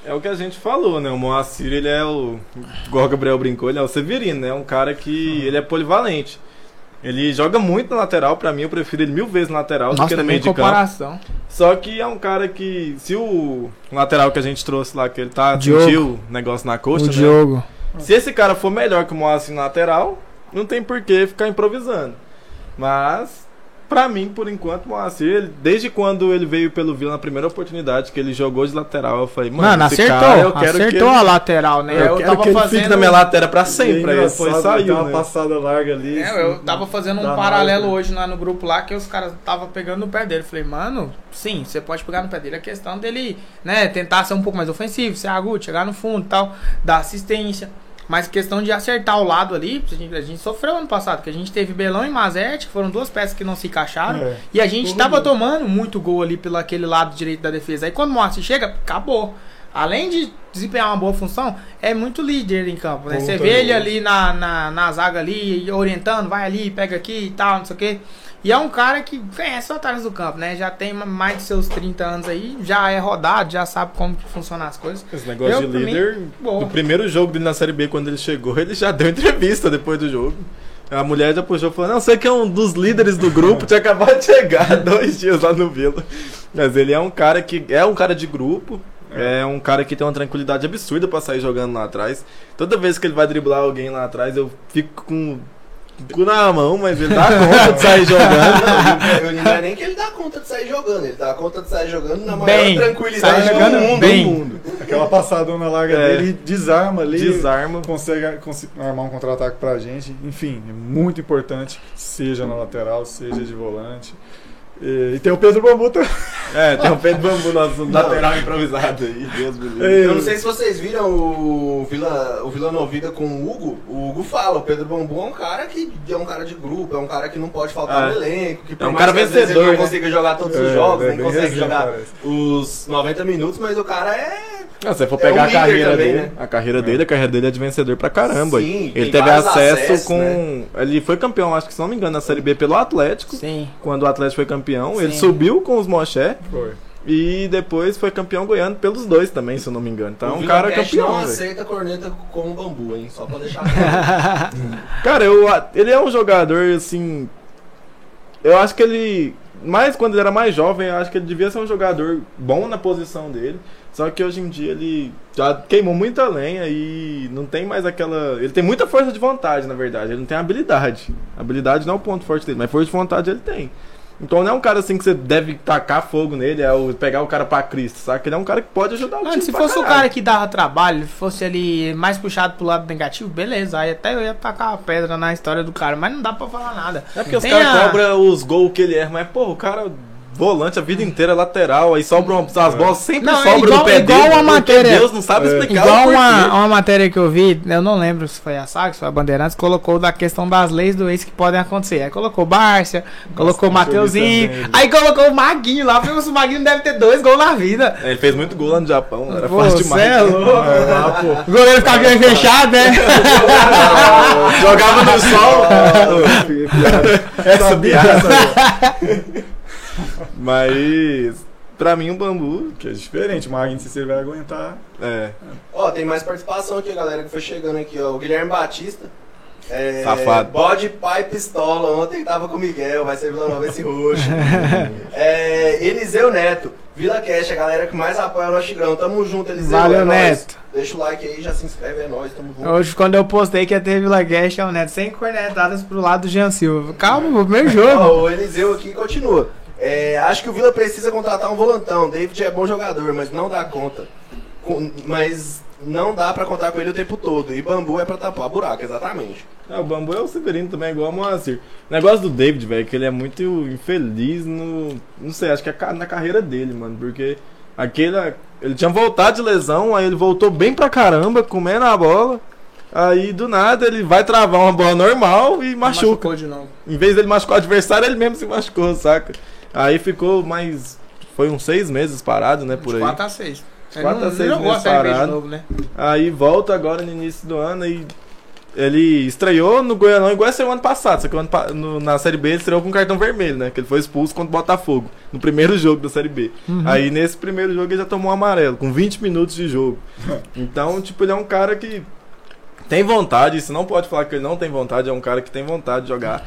É o que a gente falou, né? O Moacir, ele é o. Igual o Gabriel brincou, ele é o Severino, né? Um cara que. Ele é polivalente. Ele joga muito na lateral, pra mim eu prefiro ele mil vezes na lateral do Nossa, que no meio de campo. comparação. Só que é um cara que. Se o lateral que a gente trouxe lá, que ele tá Diogo. sentiu o negócio na coxa, o né? Diogo. Se esse cara for melhor que o Moacir na lateral, não tem por que ficar improvisando. Mas, pra mim, por enquanto, Moacir, ele- desde quando ele veio pelo Vila na primeira oportunidade que ele jogou de lateral, eu falei, mano, Mano, acertou. cara, eu quero acertou que ele, a lateral, né? eu Eu, quero tava que ele fazendo. fique na minha lateral pra é sempre. Aí engraçado, foi saiu, uma né? passada larga ali. É, eu tava fazendo um paralelo né? hoje lá no grupo lá que os caras tava pegando no pé dele. Falei, mano, sim, você pode pegar no pé dele. A questão dele, né, tentar ser um pouco mais ofensivo, ser agudo, chegar no fundo e tal, dar assistência. Mas questão de acertar o lado ali, a gente, a gente sofreu ano passado, que a gente teve Belão e Mazete, que foram duas peças que não se encaixaram. É. E a gente tava tomando muito gol ali pelo aquele lado direito da defesa. Aí quando o Moacir chega, acabou. Além de desempenhar uma boa função, é muito líder em campo, né? Você vê ele ali na, na, na zaga ali, orientando, vai ali, pega aqui e tal, não sei o quê. E é um cara que conhece os atalhos do campo, né? Já tem mais de seus 30 anos aí, já é rodado, já sabe como que funcionam as coisas. Esse negócio Eu, de mim, líder, boa. no primeiro jogo dele na Série B, quando ele chegou, ele já deu entrevista depois do jogo. A mulher já puxou e falou: Não, você que é um dos líderes do grupo, tinha acabado de chegar dois dias lá no Vila. Mas ele é um cara que é um cara de grupo, é um cara que tem uma tranquilidade absurda pra sair jogando lá atrás. Toda vez que ele vai driblar alguém lá atrás, eu fico com cu na mão, mas ele dá conta de sair jogando. Não, eu- não é nem que ele dá conta de sair jogando, ele dá conta de sair jogando na maior Bem, tranquilidade sai jogando do mundo. bem. Do mundo. Aquela passadona larga É. dele desarma ali. Desarma. Consegue, consegue armar um contra-ataque pra gente. Enfim, é muito importante, seja na lateral, seja de volante. E, e tem o Pedro Bambu também. É, tem pé de bambu nosso lateral improvisado aí, Deus me livre. Ei, Eu não sei se vocês viram o Vila, o Vila Novida com o Hugo. O Hugo fala, o Pedro Bambu é um cara que é um cara de grupo, é um cara que não pode faltar Ah, no elenco, que por é um cara que às vezes vencedor, ele não né? consiga jogar todos os É, jogos, é nem consegue resenha, jogar parece. os 90 minutos, mas o cara é. Não, se você for É pegar um a carreira também, dele, né? a carreira dele, a carreira dele é de vencedor pra caramba. Sim, ele teve acesso acessos, com. né? Ele foi campeão, acho que se não me engano, na Série B pelo Atlético. Sim. Quando o Atlético foi campeão, ele Sim. subiu com os Moché Foi. e depois foi campeão goiano pelos dois também, se eu não me engano. Então é o um cara Cash campeão. não velho. aceita corneta com o bambu, hein? Só pra deixar claro. Cara, eu, ele é um jogador assim. Eu acho que ele. Mais quando ele era mais jovem, eu acho que ele devia ser um jogador bom na posição dele. Só que hoje em dia ele já queimou muita lenha e não tem mais aquela. Ele tem muita força de vontade, na verdade. Ele não tem habilidade. Habilidade não é o ponto forte dele, mas força de vontade ele tem. Então não é um cara assim que você deve tacar fogo nele, é o pegar o cara pra Cristo, sabe? Ele é um cara que pode ajudar o Mano, time se pra fosse o caralho. cara que dava trabalho, fosse ele mais puxado pro lado negativo, beleza. Aí até eu ia tacar a pedra na história do cara, mas não dá pra falar nada. É porque os Tem caras a- cobram os gols que ele erra, mas, pô, o cara volante a vida inteira, lateral, aí sobram as bolas sempre Não, é sobram igual- no pé igual dele. uma matéria- Deus não sabe É. explicar Igual uma, uma matéria que eu vi, eu não lembro se foi a Saga, se foi a Bandeirantes, colocou da questão das leis do ex que podem acontecer. Aí colocou Bárcia, colocou vi Mateuzinho, aí colocou o Maguinho lá, porque o Maguinho deve ter dois gols na vida. É, Ele fez muito gol lá no Japão, era Pô, fácil demais. é louco. Ah, pô. O goleiro ficava bem fechado, né? Jogava no sol. Essa piada. Mas, pra mim, o bambu. Que é diferente, Magno, se você vai aguentar. É. Ó, tem mais participação aqui, galera, que foi chegando aqui, ó. O Guilherme Batista. É, Safado. Bode, pai, pistola. Ontem tava com o Miguel, vai ser Vila Nova esse roxo. é, Eliseu Neto. Vila Cash, a galera que mais apoia o nosso Tigrão. Tamo junto, Eliseu. Valeu, é nóis. Neto. Deixa o like aí, já se inscreve, é nóis, tamo junto. Hoje, quando eu postei que ia ter Vila Guest, é o Neto, sem cornetadas pro lado do Jean Silva. Calma, primeiro jogo. Ó, o Eliseu aqui continua. É, acho que o Vila precisa contratar um volantão. David é bom jogador, mas não dá conta. Com- mas não dá pra contar com ele o tempo todo. E bambu é pra tapar buraco, exatamente. É, o Bambu é o Severino também, igual o Moacir. O negócio do David, velho, é que ele é muito infeliz no. Não sei, acho que é na carreira dele, mano. Porque aquele. Ele tinha voltado de lesão, aí ele voltou bem pra caramba, comendo a bola. Aí do nada ele vai travar uma bola normal e machuca. Machucou de novo. Em vez dele machucar o adversário, ele mesmo se machucou, saca? Aí ficou mais. Foi uns seis meses parado, né? Por De aí. 4 a 6. quatro a seis jogou meses a Série B de parado. novo, né? Aí volta agora no início do ano e ele estreou no Goianão igual esse ano passado, só que o ano no- na Série B ele estreou com cartão vermelho, né? Que ele foi expulso contra o Botafogo, no primeiro jogo da Série B. Aí nesse primeiro jogo ele já tomou um amarelo, com 20 minutos de jogo. Então, tipo, ele é um cara que tem vontade, você não pode falar que ele não tem vontade, é um cara que tem vontade de jogar.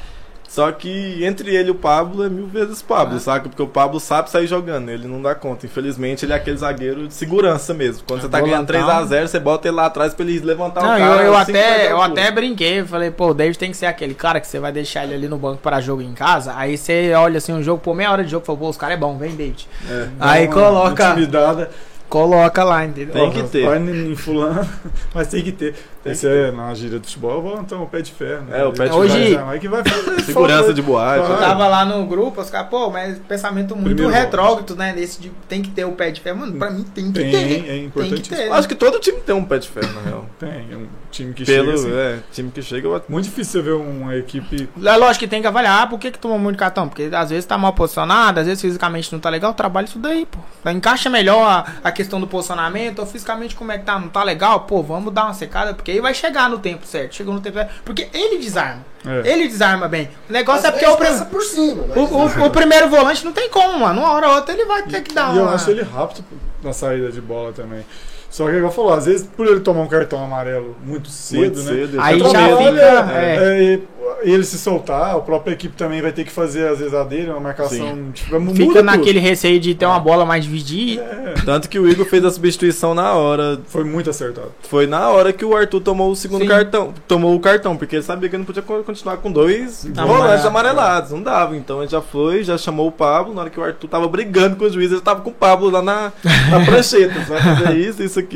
Só que entre ele e o Pablo é mil vezes Pablo, Ah. saca? Porque o Pablo sabe sair jogando, ele não dá conta. Infelizmente, ele é aquele zagueiro de segurança mesmo. Quando você tá ganhando Volantão. 3x0, você bota ele lá atrás pra ele levantar Não, o eu, cara. eu de até, eu até brinquei, eu falei, pô, o David tem que ser aquele cara que você vai deixar ele ali no banco para jogo em casa. Aí você olha assim um jogo, por meia hora de jogo, fala, pô, os caras é bom, vem, David. É. Aí coloca, Intimidada. Coloca lá, entendeu? Tem que ter. Vai em fulano, mas tem que ter. Esse é na gíria do futebol, vou então o pé de ferro. né? É, o pé de Hoje- ferro. Aí que vai fazer Segurança de boate. Eu tava lá no grupo, os caras, pô, mas pensamento muito Primeiro retrógrado, né? Desse de tem que ter o pé de ferro. Mano, pra mim tem que Tem, ter. é Tem que importante. ter. Acho que todo time tem um pé de ferro, na real. Tem, é um time que Pelo, chega assim. é, time que chega, eu- Muito difícil você ver uma equipe. É lógico que tem que avaliar, ah, por que, que tomou muito cartão? Porque às vezes tá mal posicionado, às vezes fisicamente não tá legal, trabalha isso daí, pô. Encaixa melhor a, a questão do posicionamento, ou fisicamente como é que tá, não tá legal, pô, vamos dar uma secada, porque aí vai chegar no tempo certo, chegou no tempo certo. Porque ele desarma, É. ele desarma bem. O negócio é Às porque o, prim- por cima, mas- o, o- o primeiro volante não tem como, mano. Uma hora ou outra ele vai ter que dar E eu uma... acho ele rápido na saída de bola também. Só que, igual falou, às vezes por ele tomar um cartão amarelo muito cedo, muito né? cedo. Aí ele já fica- é, é. é, e ele se soltar, a própria equipe também vai ter que fazer, às vezes, a dele, uma marcação. Tipo, Fica tudo. naquele receio de ter uma bola mais dividida. É, Tanto que o Igor fez a substituição na hora. foi muito acertado. Foi na hora que o Arthur tomou o segundo Sim. cartão. Tomou o cartão, porque ele sabia que não podia co- continuar com dois volantes amarelados. Não dava. Então ele já foi, já chamou o Pablo. Na hora que o Arthur tava brigando com o juiz, ele tava com o Pablo lá na, na prancheta. Você vai fazer isso, isso aqui.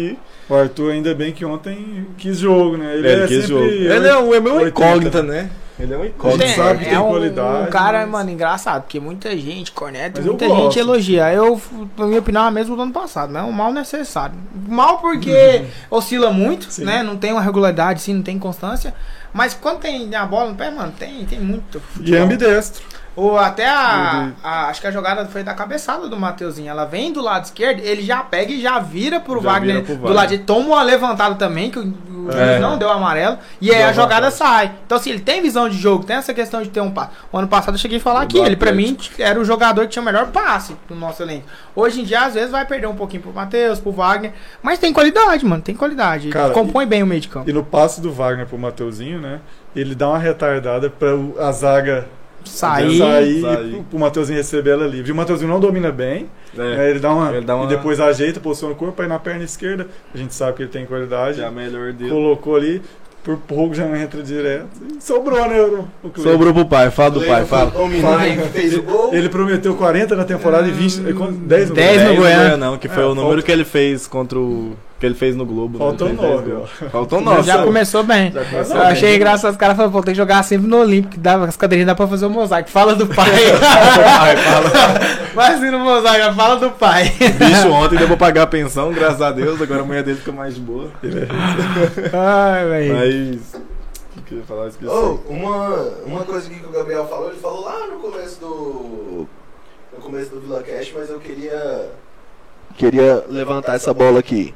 O Arthur, ainda bem que ontem quis jogo, né? Ele, Ele é quis jogo. Ele é um, é meio 80. incógnita, né? Ele é um incógnito. Ele sabe que tem um, qualidade, um cara, mas- mano, engraçado, porque muita gente corneta, muita gente elogia. Eu, na minha opinião, é a mesma do ano passado, mas é um mal necessário. Mal porque oscila muito, Sim. né? Não tem uma regularidade, sim, não tem constância. Mas quando tem a bola no pé, mano, tem, tem muito. E é futebol. ambidestro. Ou até a, Uhum. a- Acho que a jogada foi da cabeçada do Mateuzinho. Ela vem do lado esquerdo, ele já pega e já vira pro Já Wagner vira pro do Wagner. lado direito. Toma uma levantada também, que o, É. não deu amarelo. E aí Deu a jogada sai. Então, assim, ele tem visão de jogo, tem essa questão de ter um passe. O ano passado eu cheguei a falar O aqui, ele pra mim era o jogador que tinha o melhor passe do nosso elenco. Hoje em dia, às vezes, vai perder um pouquinho pro Matheus, pro Wagner. Mas tem qualidade, mano, tem qualidade. Cara, Compõe bem o meio de campo. E no passe do Wagner pro Mateuzinho, né? Ele dá uma retardada pra o- a zaga Sair. sair sair. e pro- Mateuzinho receber ela livre. O Mateuzinho não domina bem, É, né? ele, dá uma, Ele dá uma- E depois ajeita, posiciona o corpo, aí na perna esquerda, a gente sabe que ele tem qualidade. já é a melhor dele. Colocou ali, por pouco já entra direto. E sobrou, né? O, o Cleiton. Sobrou pro pai, fala do pai, fala. Dominar fez o gol. Ele prometeu 40 na temporada e 20, e quanto? 10 no 10 no Goiás. Goiânia. não, que foi É, o número que ele fez contra o. que ele fez no Globo. né? Faltou Ele fez 9, 10 gols. ó. Faltou 9. Já começou bem. Já começou Eu bem. achei engraçado, os caras falaram, pô, tem que jogar sempre no Olímpico, que dá, as cadeirinhas dá pra fazer o mosaico. Fala do pai. Pai, fala. Vai assim no mosaico, fala do pai. Bicho, ontem deu pra pagar a pensão, graças a Deus. Agora a mulher dele fica mais boa. Ai, velho. Mas. O que falar? Esqueci. Oh, uma, uma coisa que o Gabriel falou, ele falou lá no começo do. No começo do Vila Cash, mas eu queria. Queria levantar essa bola aqui.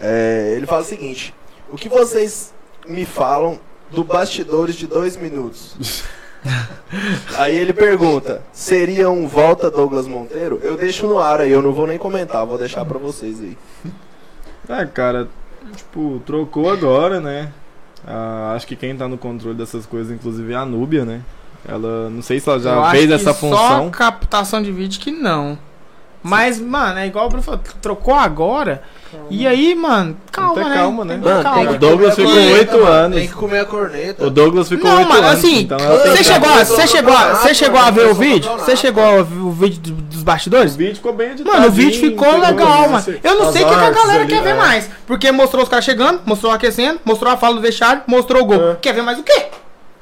É, ele fala o seguinte: O que vocês me falam do bastidores de dois minutos? Aí ele pergunta: seria um volta Douglas Monteiro? Eu deixo no ar aí, eu não vou nem comentar, vou deixar pra vocês aí. É, cara, tipo, trocou agora, né? Ah, acho que quem tá no controle dessas coisas, inclusive, é a Núbia, né? Ela, não sei se ela Eu já acho fez que essa Só função. captação de vídeo que não. Mas, mano, é igual o Bruno falou, trocou agora. E aí, mano, calma, né? calma, né? Mano, calma. O Douglas ficou oito anos. Tem que comer a corneta. O Douglas ficou Não, oito anos. assim, então tem você chegou, a- você chegou, você chegou a ver o vídeo? Você chegou a ver o vídeo do- dos bastidores? O vídeo ficou bem editado. Mano, o vídeo ficou legal, mano. Eu não as sei o que, a galera ali, quer ver é. mais. Porque mostrou os caras chegando, mostrou aquecendo, mostrou a fala do vestiário, mostrou o gol. É. Quer ver mais o quê?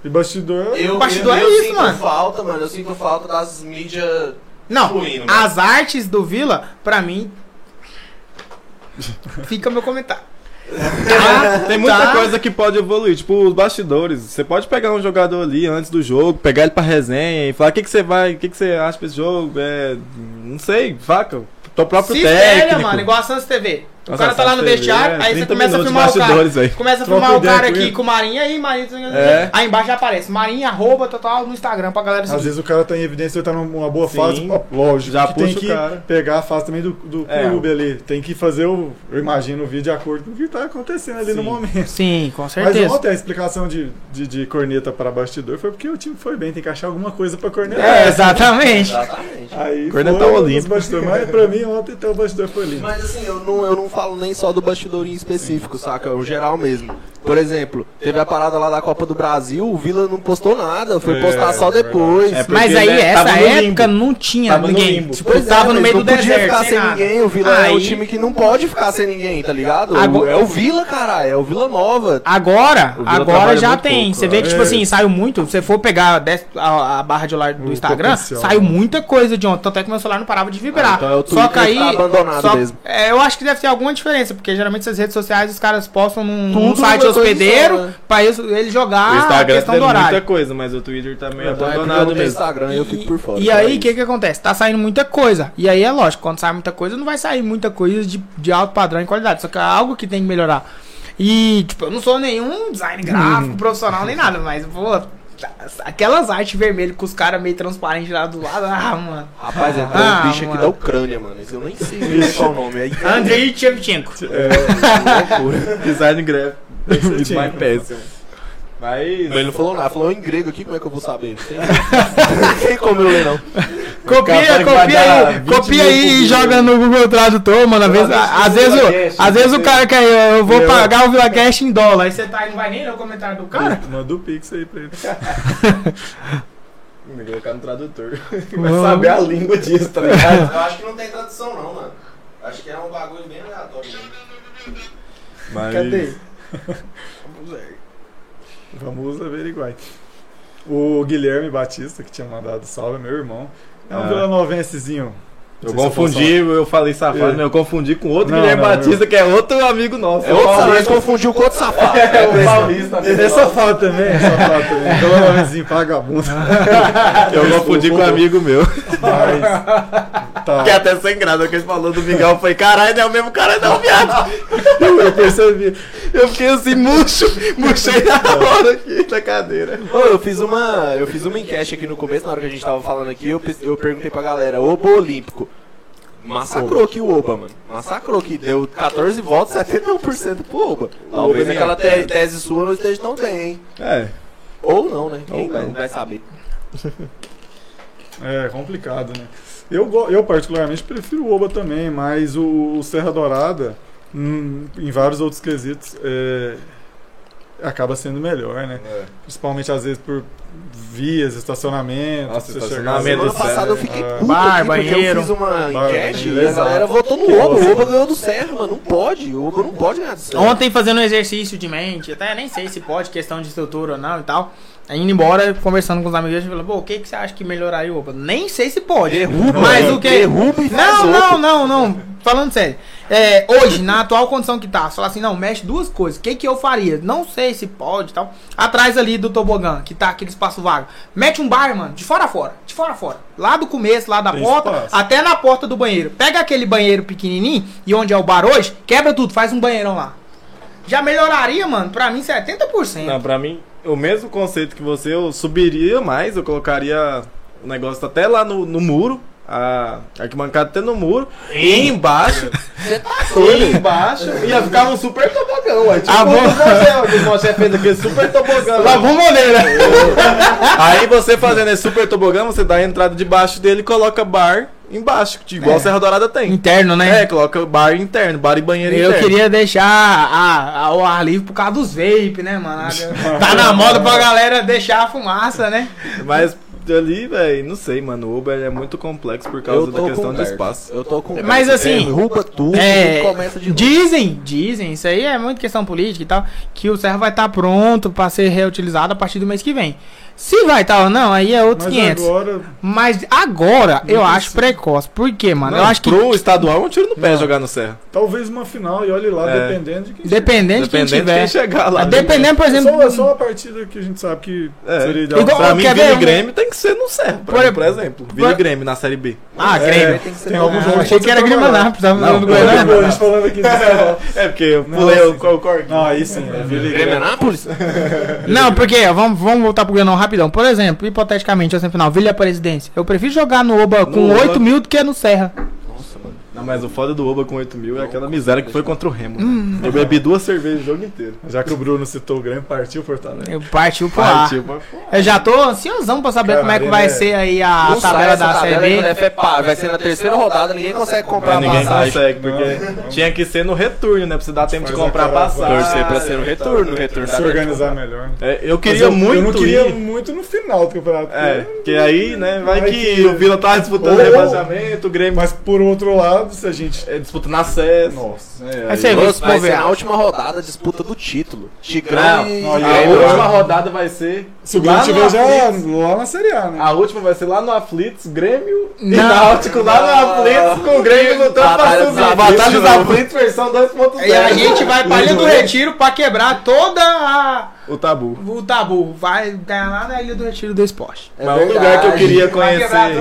E bastidor. Eu, bastidor eu, é isso, sinto mano. falta, mano. Eu sinto falta das mídias. Não, Fluindo, mano. as artes do Vila, pra mim. Fica meu comentário. Tá? Tem muita Tá? coisa que pode evoluir, tipo os bastidores. Você pode pegar um jogador ali antes do jogo, pegar ele pra resenha e falar o que, que você vai, o que, que você acha pra esse jogo. É, não sei, faca. Teu próprio Se técnico. espelha, mano, igual a Santos TV. O cara tá lá no vestiário, aí você 30 começa a filmar o cara. Começa a filmar o cara aqui com o Marinha aí, Marinha. É. Aí embaixo já aparece. Marinha, arroba, total, no Instagram pra galera Às vezes o cara tá em evidência, ele tá numa boa fase. lógico, Já tem que pegar a fase também do, do É. clube ali. Tem que fazer o. Eu imagino o vídeo de acordo com o que tá acontecendo ali no momento. Sim, com Mas certeza. ontem a explicação de, de, de corneta para bastidor foi porque o time foi bem, tem que achar alguma coisa pra cornetar. É, exatamente. Exatamente. Aí Cornetar o Olímpico. Mas pra mim ontem então, o bastidor foi lindo. Mas assim, eu não, eu não falo nem só do bastidor em específico, saca? O geral mesmo. Por exemplo, teve a parada lá da Copa do Brasil, o Vila não postou nada, foi É, postar só é depois. É, Mas aí, ele essa no época limbo. não tinha Tava no ninguém. limbo. Tipo, Pois é, tava no mas meio não do podia deserto. ficar sem nada. ninguém. O Vila é Aí- o time que não pode ficar sem ninguém, tá ligado? Agora- é o Vila, caralho, é o Vila Nova. Agora, Vila agora já tem. pouco, Você vê que, é. tipo assim, saiu muito. Se você for pegar a, a barra de olhar do O Instagram, potencial. saiu muita coisa de ontem. Tanto é que meu celular não parava de vibrar. Ah, então é o só que aí. tá abandonado só- mesmo. é, eu acho que deve ter alguma diferença, porque geralmente essas redes sociais os caras postam num, num site coisa hospedeiro só, né? pra isso, ele jogar O a questão do horário. muita coisa, mas o Twitter tá meio Então é abandonado mesmo. Instagram e eu fico por fora. E aí, o que que acontece? Tá saindo muita coisa. E aí é lógico, quando sai muita coisa, não vai sair muita coisa de, de alto padrão e qualidade. Só que é algo que tem que melhorar. E, tipo, eu não sou nenhum design gráfico profissional nem nada, mas, pô, aquelas artes vermelhas com os caras meio transparentes lá do lado, ah, mano. Rapaz, é Ah, um bicho aqui mano. da Ucrânia, mano. Eu nem sei qual o nome. Aí, Andrei Shevchenko. É, loucura. Design. Esse It's my tinha. Pass. Mas. Ele não falou nada, falou em grego aqui, como é que eu vou saber? Não tem, como eu ler, não. Copia, copia aí, 20 copia aí e joga no Google Tradutor, mano. Às vezes, vez às o vezes, o- às vezes o cara quer, eu vou pagar o VilaCast em dólar. Aí você tá aí, não vai nem ler o comentário do cara? Manda o Pix aí pra ele. Me colocar no tradutor. Vai saber a língua disso, tá ligado? Eu acho que não tem tradução, não, mano. Acho que é um bagulho bem aleatório. Mas. Cadê? Vamos averiguar. O Guilherme Batista, que tinha mandado salve, meu irmão. É um Ah. sei se eu confundi, eu falei safado, É. eu confundi com outro Não, Guilherme não, Batista, que é outro amigo nosso. É outro safado, confundiu com outro safado. É o Paulista. Ele é safado também, é safado também. Vilanovensezinho vagabundo. Eu confundi com um amigo meu. Mas. Tá. Que é até sem graça, que ele falou do Miguel. Eu falei, caralho, não é o mesmo cara, não, viado. Eu percebi. Eu fiquei assim, murcho, murchei na hora aqui na cadeira. Ô, eu fiz uma. Eu fiz uma enquete aqui no começo, na hora que a gente tava falando aqui, eu, eu perguntei pra galera, ou Olímpico? Massacrou aqui o Oba, mano. Massacrou que deu 14 votos, 71% pro Oba. Talvez Oba, aquela minha- te- tese sua não esteja tão bem, hein? É, Ou não, né? Quem Ou vai, não. vai saber? É complicado, né? Eu, eu particularmente prefiro o Oba também, mas o, o Serra Dourada, hum, em vários outros quesitos, é, acaba sendo melhor, né? Principalmente às vezes por vias, estacionamento. Nossa, estacionamento chegar- Semana do passada eu fiquei ah, puto bar, aqui, porque banheiro. eu fiz uma Bar, enquete e a galera votou no Oba. O Oba ganhou do Serra, mano. Não pode. O Oba não pode ganhar do Serra. Ontem fazendo um exercício de mente, até nem sei se pode, questão de estrutura ou não e tal. Aí indo embora, conversando com os amigos, a gente falou, pô, o que, que você acha que melhoraria o Opa? Nem sei se pode. Derruba, mas o que? Derruba e faz Não, outro. não, não, não. Falando sério. É, hoje, na atual condição que tá, você fala assim, não, mexe duas coisas. O que, que eu faria? Não sei se pode e tal. Atrás ali do tobogã, que tá aquele espaço vago. Mete um bar, mano, de fora a fora. De fora a fora. Lá do começo, lá da Tem porta, espaço. até na porta do banheiro. Pega aquele banheiro pequenininho e onde é o bar hoje, quebra tudo, faz um banheirão lá. Já melhoraria, mano, pra mim 70%. Não, pra mim, o mesmo conceito que você, eu subiria mais, eu colocaria o negócio até lá no, no muro, a arquibancada até no muro, e embaixo, e embaixo, ia ficar um super tobogão, ué, tipo Ah, o Moché, o do Moché fez aquele super tobogão. Lá vamos maneira. Aí você fazendo esse super tobogão, você dá a entrada debaixo dele e coloca bar embaixo, igual É. a Serra Dourada tem. Interno, né? É, coloca bar interno, bar e banheiro Eu interno. queria deixar a, a- o ar livre por causa dos vape, né, mano? Tá na moda pra galera deixar a fumaça, né? Mas ali, velho, não sei, mano, o Uber é muito complexo por causa da questão Berto. espaço. Eu tô com. Mas assim, derruba tudo É, começa de novo. dizem, dizem, isso aí é muito questão política e tal, que o Serra vai estar pronto pra ser reutilizado a partir do mês que vem. Se vai estar ou não, aí é outros Mas 500. agora, Mas agora eu acho precisa. precoce. Por quê, mano? Não, eu acho que pro estadual é um tiro no pé Não. jogar no Serra. talvez uma final e olhe lá, É. dependendo de quem dependendo de quem Dependendo de tiver. quem chegar lá. né? Dependendo, por É exemplo, só, é só uma partida que a gente sabe que É. seria ideal. Igual- Pra mim, Vila e um- Grêmio tem que ser no Serra, Por- mim, por exemplo. Vila e Grêmio na Série B. Ah, É, Grêmio. tem tem alguns Ah, jogos achei que era Grêmio Não, falando do Goiânia. Goiânia. A gente falando aqui de Serra. É, porque eu Não, pulei assim. o, o cor. Não, aí sim, é Grêmio Grêmio. Anápolis? Não, porque, vamos, voltar pro Granão rapidão. Por exemplo, hipoteticamente, a semifinal, Vila Presidência. Eu prefiro jogar no Oba com No Oba. 8 mil do que no Serra. Não, mas o foda do Oba com 8 mil é aquela miséria que foi contra o Remo. né? Hum. Eu bebi duas cervejas o jogo inteiro. Já que o Bruno citou o Grêmio, partiu Fortaleza. Eu partiu pro ar. Partiu, mas- Eu já tô ansiosão pra saber Cara, como é que vai é- ser aí a Não tabela da tabela, Série B. é pá, Vai ser na terceira rodada, ninguém consegue comprar Mas a ninguém passagem. consegue, porque tinha que ser no retorno, né? Pra você dar tempo de comprar caravana. passagem. Torcer pra ser no retorno, no retorno Se organizar melhor. né? É, eu queria eu, muito Eu não queria ir. muito no final do campeonato. É, que aí, né, vai, Vai que, que- o Vila tá disputando Ou- rebaixamento, o Grêmio Mas por outro lado, se a gente. é, disputando acesso. Nossa. É, Aí aí- vai ser na última rodada disputa do título. Tigrão Não, e não, a e última rodada vai ser. Se o lá Grêmio no tiver já lá na Série A, né? A última vai ser lá no Aflitos, Grêmio e Não. Náutico lá no. Aflitos com o Grêmio lutando pra subir. Batalha dos. Aflitos versão 2.0. E a gente vai pra Ilha do Retiro pra quebrar toda a, O tabu. o tabu. Vai ganhar lá na Ilha do Retiro do Esporte. É Mas um lugar que eu queria conhecer.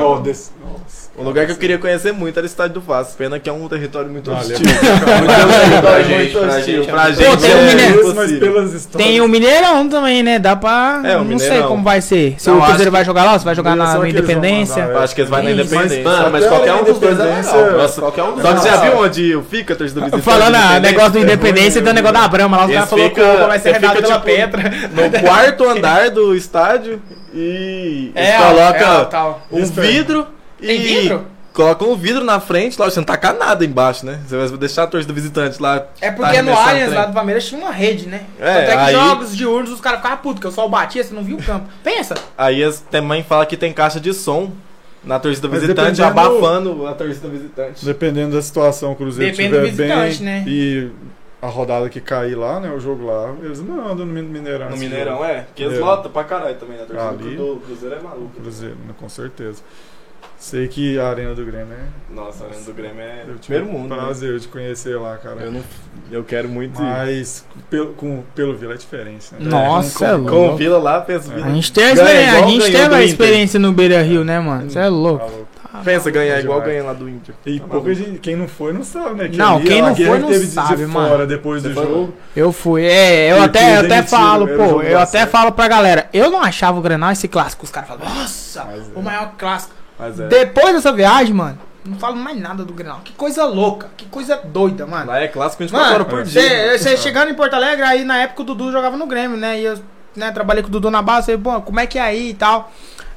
Um lugar que eu queria conhecer muito era o estádio do Vasco. Pena que é um território muito Olha, hostil. Pra Pra gente, muito pra hostil. gente é Pra gente tem um é Mineiro, mas impossível. pelas histórias. Tem o Mineirão também, né? Dá pra. É, o não sei Mineirão. como vai ser. Se Não, o Cruzeiro vai jogar lá, se vai jogar na vão Independência. mandar, Eu acho que eles vão na. Independência. Mano, mas qualquer a um dos dois é Independência- legal. Nossa, qualquer um dos Só que você é já viu legal. onde fica a torcida visitante? Falando a negócio do é Independência, tem o negócio da Brama lá, os caras falaram que vai ser fica, pela tipo, Petra. No quarto andar do estádio e É, é, tal. um vidro Tem e vidro? colocam um vidro na frente, lógico, você não tacar nada embaixo, né? Você vai deixar a torcida visitante lá. É porque no Allianz lá do Palmeiras tinha uma rede, né? É, Tanto é que aí- jogos de urnos os caras ficavam putos, que o sol batia, você não viu o campo. Pensa. Aí eles também falam que tem caixa de som na torcida Mas visitante, dependendo- abafando a torcida visitante. Dependendo da situação, o Cruzeiro Depende do estiver visitante, bem né? e a rodada que cair lá, né, o jogo lá, eles mandam no Min- Mineirão. No Mineirão, jogo. é. Que eles lotam pra caralho também na torcida Ali. do Cruzeiro é maluco. Cruzeiro, né, com certeza. Sei que a Arena do Grêmio é... Nossa, a Arena do Grêmio é Eu tive primeiro o mundo. né? prazer de conhecer lá, cara. Eu, não, eu quero muito ir. Mas pelo, com, pelo Vila é diferente, né? Nossa, com, é com- louco. Com o Vila lá, pensa. A gente teve a experiência, a gente teve a experiência no Beira Rio, né, mano? Você é louco. Falou. Pensa ganhar igual Demais. ganha lá do Inter. E Tá pouca gente, quem não foi não sabe, né? Que Não, ali quem não foi não sabe, de mano. fora depois do jogo. Eu fui, é, eu E até, eu até falo, o pô, eu até falo pra galera, eu não achava o Grenal esse clássico. Os caras falam, nossa, Mas é. o maior clássico. É. Depois dessa viagem, mano, não falo mais nada do Grenal. Que coisa louca, que coisa doida, mano. Lá é clássico 24 Mano, horas por dia. você você chegando em Porto Alegre, aí na época o Dudu jogava no Grêmio, né? E eu né, trabalhei com o Dudu na base, falei, pô, como é que é aí e tal?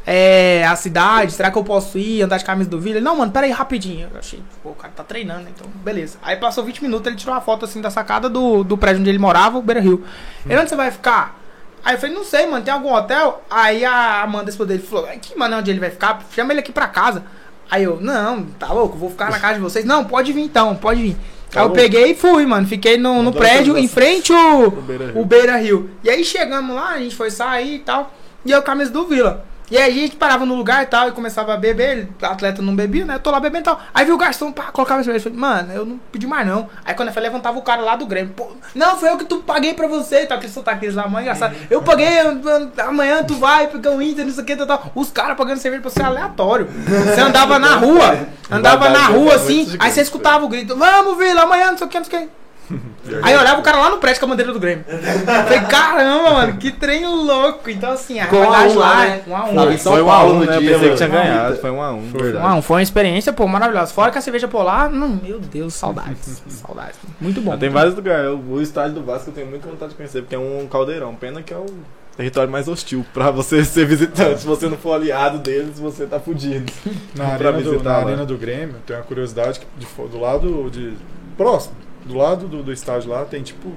É, a cidade, será que eu posso ir, andar de camisa do Vila? Ele, Não, mano, pera aí, rapidinho. Eu achei, pô, o cara tá treinando, então beleza. Aí passou 20 minutos, ele tirou uma foto assim da sacada do, do prédio onde ele morava, o Beira Rio. Ele, onde você vai ficar? Aí eu falei, não sei, mano, tem algum hotel? Aí a Amanda respondeu, ele falou, que mano, onde ele vai ficar? Chama ele aqui pra casa. Aí eu, não, tá louco, vou ficar na casa de vocês. Não, pode vir então, pode vir. Tá aí eu peguei e fui, mano. Fiquei no, no prédio, em frente o, o Beira Rio. E aí chegamos lá, a gente foi sair e tal. E eu camisa do Vila. E aí a gente parava no lugar e tal, e começava a beber, ele, o atleta não bebia, né? Eu tô lá bebendo e tal. Aí viu o garçom, pá, colocava a cerveja. Falei, mano, eu não pedi mais não. Aí quando eu falei, levantava o cara lá do Grêmio. Pô, não, foi eu que tu paguei pra você e tal. Aquele sotaque deles lá, mãe engraçado. Eu paguei, amanhã tu vai, porque o Inter, não sei o que, tal, tal. Os caras pagando cerveja pra você aleatório. Você andava na rua, andava na rua assim, aí você escutava o grito, vamos, Vila, amanhã, não sei o que, não sei o que. Aí eu olhava o cara lá no prédio com a bandeira do Grêmio. Falei, caramba, mano, que trem louco. Então, assim, a Com um a realidade um lá, né? é um a um. São Foi um a um, no né? Eu dia, pensei que tinha ganhado. Foi um a um, verdade. Não, foi uma experiência, pô, maravilhosa. Fora que a cerveja polar, não, meu Deus, saudades. saudades. Muito bom. Ah, tem vários lugares. O, o estádio do Vasco eu tenho muita vontade de conhecer, porque é um caldeirão. Pena que é o território mais hostil pra você ser visitante. Se você não for aliado deles, você tá fudido. Na, Pra arena do, visitar na arena do Grêmio, tem uma curiosidade que de do lado de. próximo, do lado do, do estádio lá, tem tipo.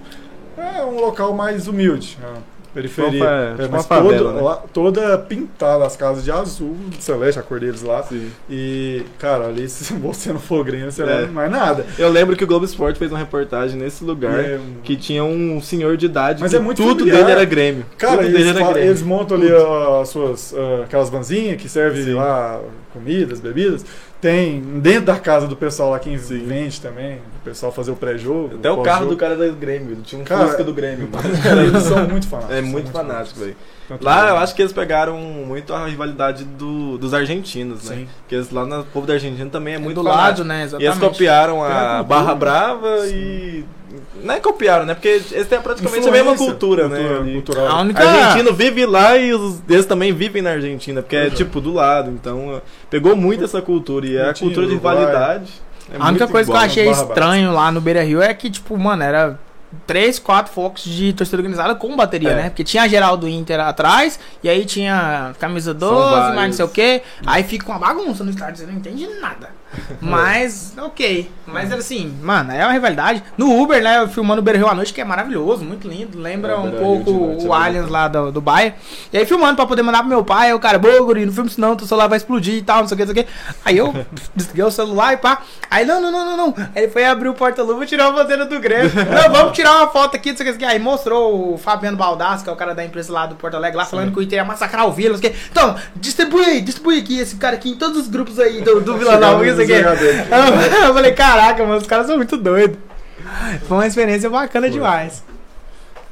É um local mais humilde. a periferia. Tipo É, tipo mas favela, todo- né? lá- toda pintada, as casas de azul, celeste, a cor deles lá. Sim. E, cara, ali se você não for Grêmio, você É. não é mais nada. Eu lembro que o Globo Esporte fez uma reportagem nesse lugar É, que tinha um senhor de idade Mas é muito tudo familiar. dele era Grêmio. Cara, tudo dele eles, Grêmio. eles montam ali ah, as suas ah, aquelas vanzinhas que servem Sim. lá comidas, bebidas. Tem dentro da casa do pessoal lá quem Sim. vende também, pessoal fazer o pré-jogo. Até o carro do cara era do Grêmio, ele tinha um Cara, Fusca do Grêmio. mano. Eles são muito fanáticos. É são muito fanático, velho. Lá eu acho que eles pegaram muito a rivalidade do- dos argentinos, né? Sim. Porque eles lá no povo da Argentina também é muito do fanático. lado, né? E Exatamente. eles copiaram a cultura, Barra né? Brava e. Não é copiaram, né? Porque eles têm praticamente a mesma Influência cultura, né? cultura- ali. cultural. A única... Argentino vive lá e os, eles também vivem na Argentina, porque é Uhum. tipo do lado. Então pegou muito essa cultura e é a cultura de rivalidade. É A única coisa que eu achei Barra estranho lá no Beira Rio é que, tipo, mano, era três, quatro focos de torcida organizada com bateria, É. né? Porque tinha a geral do Inter atrás, e aí tinha camisa 12, vários. mais não sei o quê. Aí fica uma bagunça no estádio, você não entende nada. Mas, ok. Mas era assim, mano, é uma rivalidade. No Uber, né, filmando o Beira Rio à noite, que é maravilhoso, muito lindo. Lembra É, um pouco o bacana. lá do, do Baia. E aí filmando pra poder mandar pro meu pai, aí o cara, bô, guri, não filme isso não, teu celular vai explodir e tal, não sei o que, não sei o que. Aí eu desliguei o celular e pá. Aí, não, não, não, não, não. Aí ele foi abrir o porta-luva e tirou a bandeira do Grêmio. não, vamos tirar uma foto aqui, não sei o que. Aí mostrou o Fabiano Baldassi, que é o cara da empresa lá do Porto Alegre, lá falando que o Inter ia massacrar o Vila, não sei o que. Então, distribui aí, distribui aqui esse cara aqui em todos os grupos aí do, do Vila Nova, sei o que. Eu falei, caraca, mano, os caras são muito doidos. Foi uma experiência bacana demais.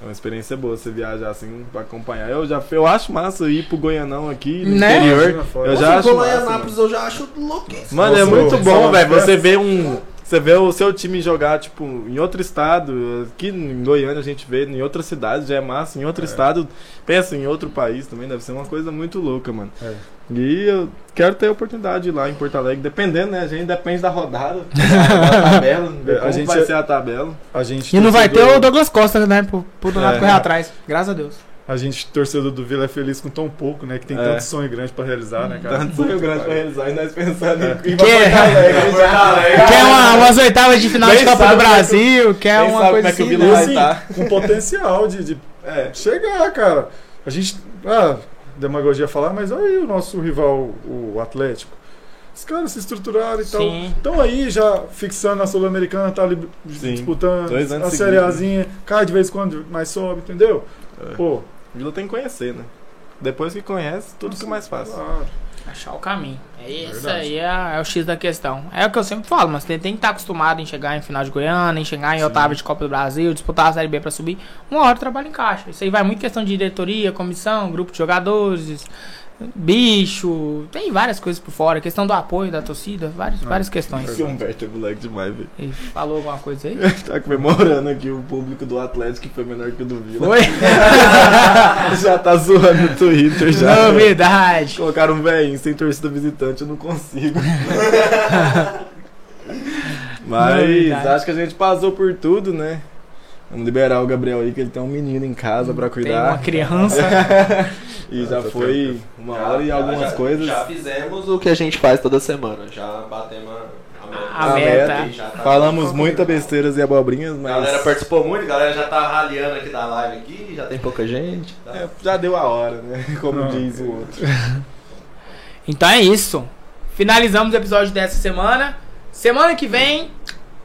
É uma experiência boa você viajar assim pra acompanhar. Eu já eu acho massa ir pro Goianão aqui no Né? interior. Eu já acho massa, eu já acho louquíssimo. Mano, é muito eu- bom, velho. Você vê um. Você vê o seu time jogar, tipo, em outro estado. Aqui em Goiânia a gente vê, em outra cidade já é massa. Em outro estado, pensa em outro país também, deve ser uma coisa muito louca, mano. É. E eu quero ter a oportunidade de ir lá em Porto Alegre, dependendo, né? A gente depende da rodada, da tabela, É, a como gente vai é- ser a tabela. A gente E não vai ter o Douglas Costa, né? Pro, pro Donato É. correr atrás. Graças a Deus. A gente, torcedor do Vila, é feliz com tão pouco, né? Que tem É. tanto sonho grande pra realizar, né, cara? Tanto sonho grande pra realizar e nós pensando em ir Que- Alegre. Quer uma, umas oitavas de final de Nem Copa sabe do como é que Brasil, quer uma coisa é que assim. Vila né? Vai assim, tá. com potencial de, de É. chegar, cara. A gente. Ah, demagogia falar, mas olha aí o nosso rival, o Atlético. Os caras se estruturaram e tal. Sim. Estão aí já fixando a Sul-Americana, tá ali Sim. disputando a Série Azinha, cai de vez em quando, mas sobe, entendeu? É. Pô, Vila tem que conhecer, né? Depois que conhece, tudo fica mais fácil. claro. Achar o caminho. É Isso aí é, é o X da questão. É o que eu sempre falo, mas você tem que estar acostumado em chegar em final de Goiânia, em chegar em Sim. oitava de Copa do Brasil, disputar a Série B pra subir. Uma hora o trabalho encaixa. Isso aí vai muito questão de diretoria, comissão, grupo de jogadores, bicho. Tem várias coisas por fora. Questão do apoio da torcida, várias, É. várias questões. Esse Humberto é moleque demais, velho. Ele falou alguma coisa aí? Tá comemorando aqui o público do Atlético que foi menor que o do Vila. Foi? já tá zoando no Twitter já. Novidade. Colocaram um velhinho sem torcida visitante, eu não consigo. Mas Novidade. acho que a gente passou por tudo, né? Vamos liberar o Gabriel aí, que ele tem um menino em casa pra Tem cuidar. uma criança. E já foi uma hora e algumas já, coisas. Já fizemos o que a gente faz toda semana. Já batemos a, A meta. Tá Falamos muita besteiras e abobrinhas, A mas galera participou muito, a galera já tá raliando aqui da live aqui, já tem pouca gente. tá? é, já deu a hora, né? Como Não. diz o outro. Então é isso. Finalizamos o episódio dessa semana. Semana que vem,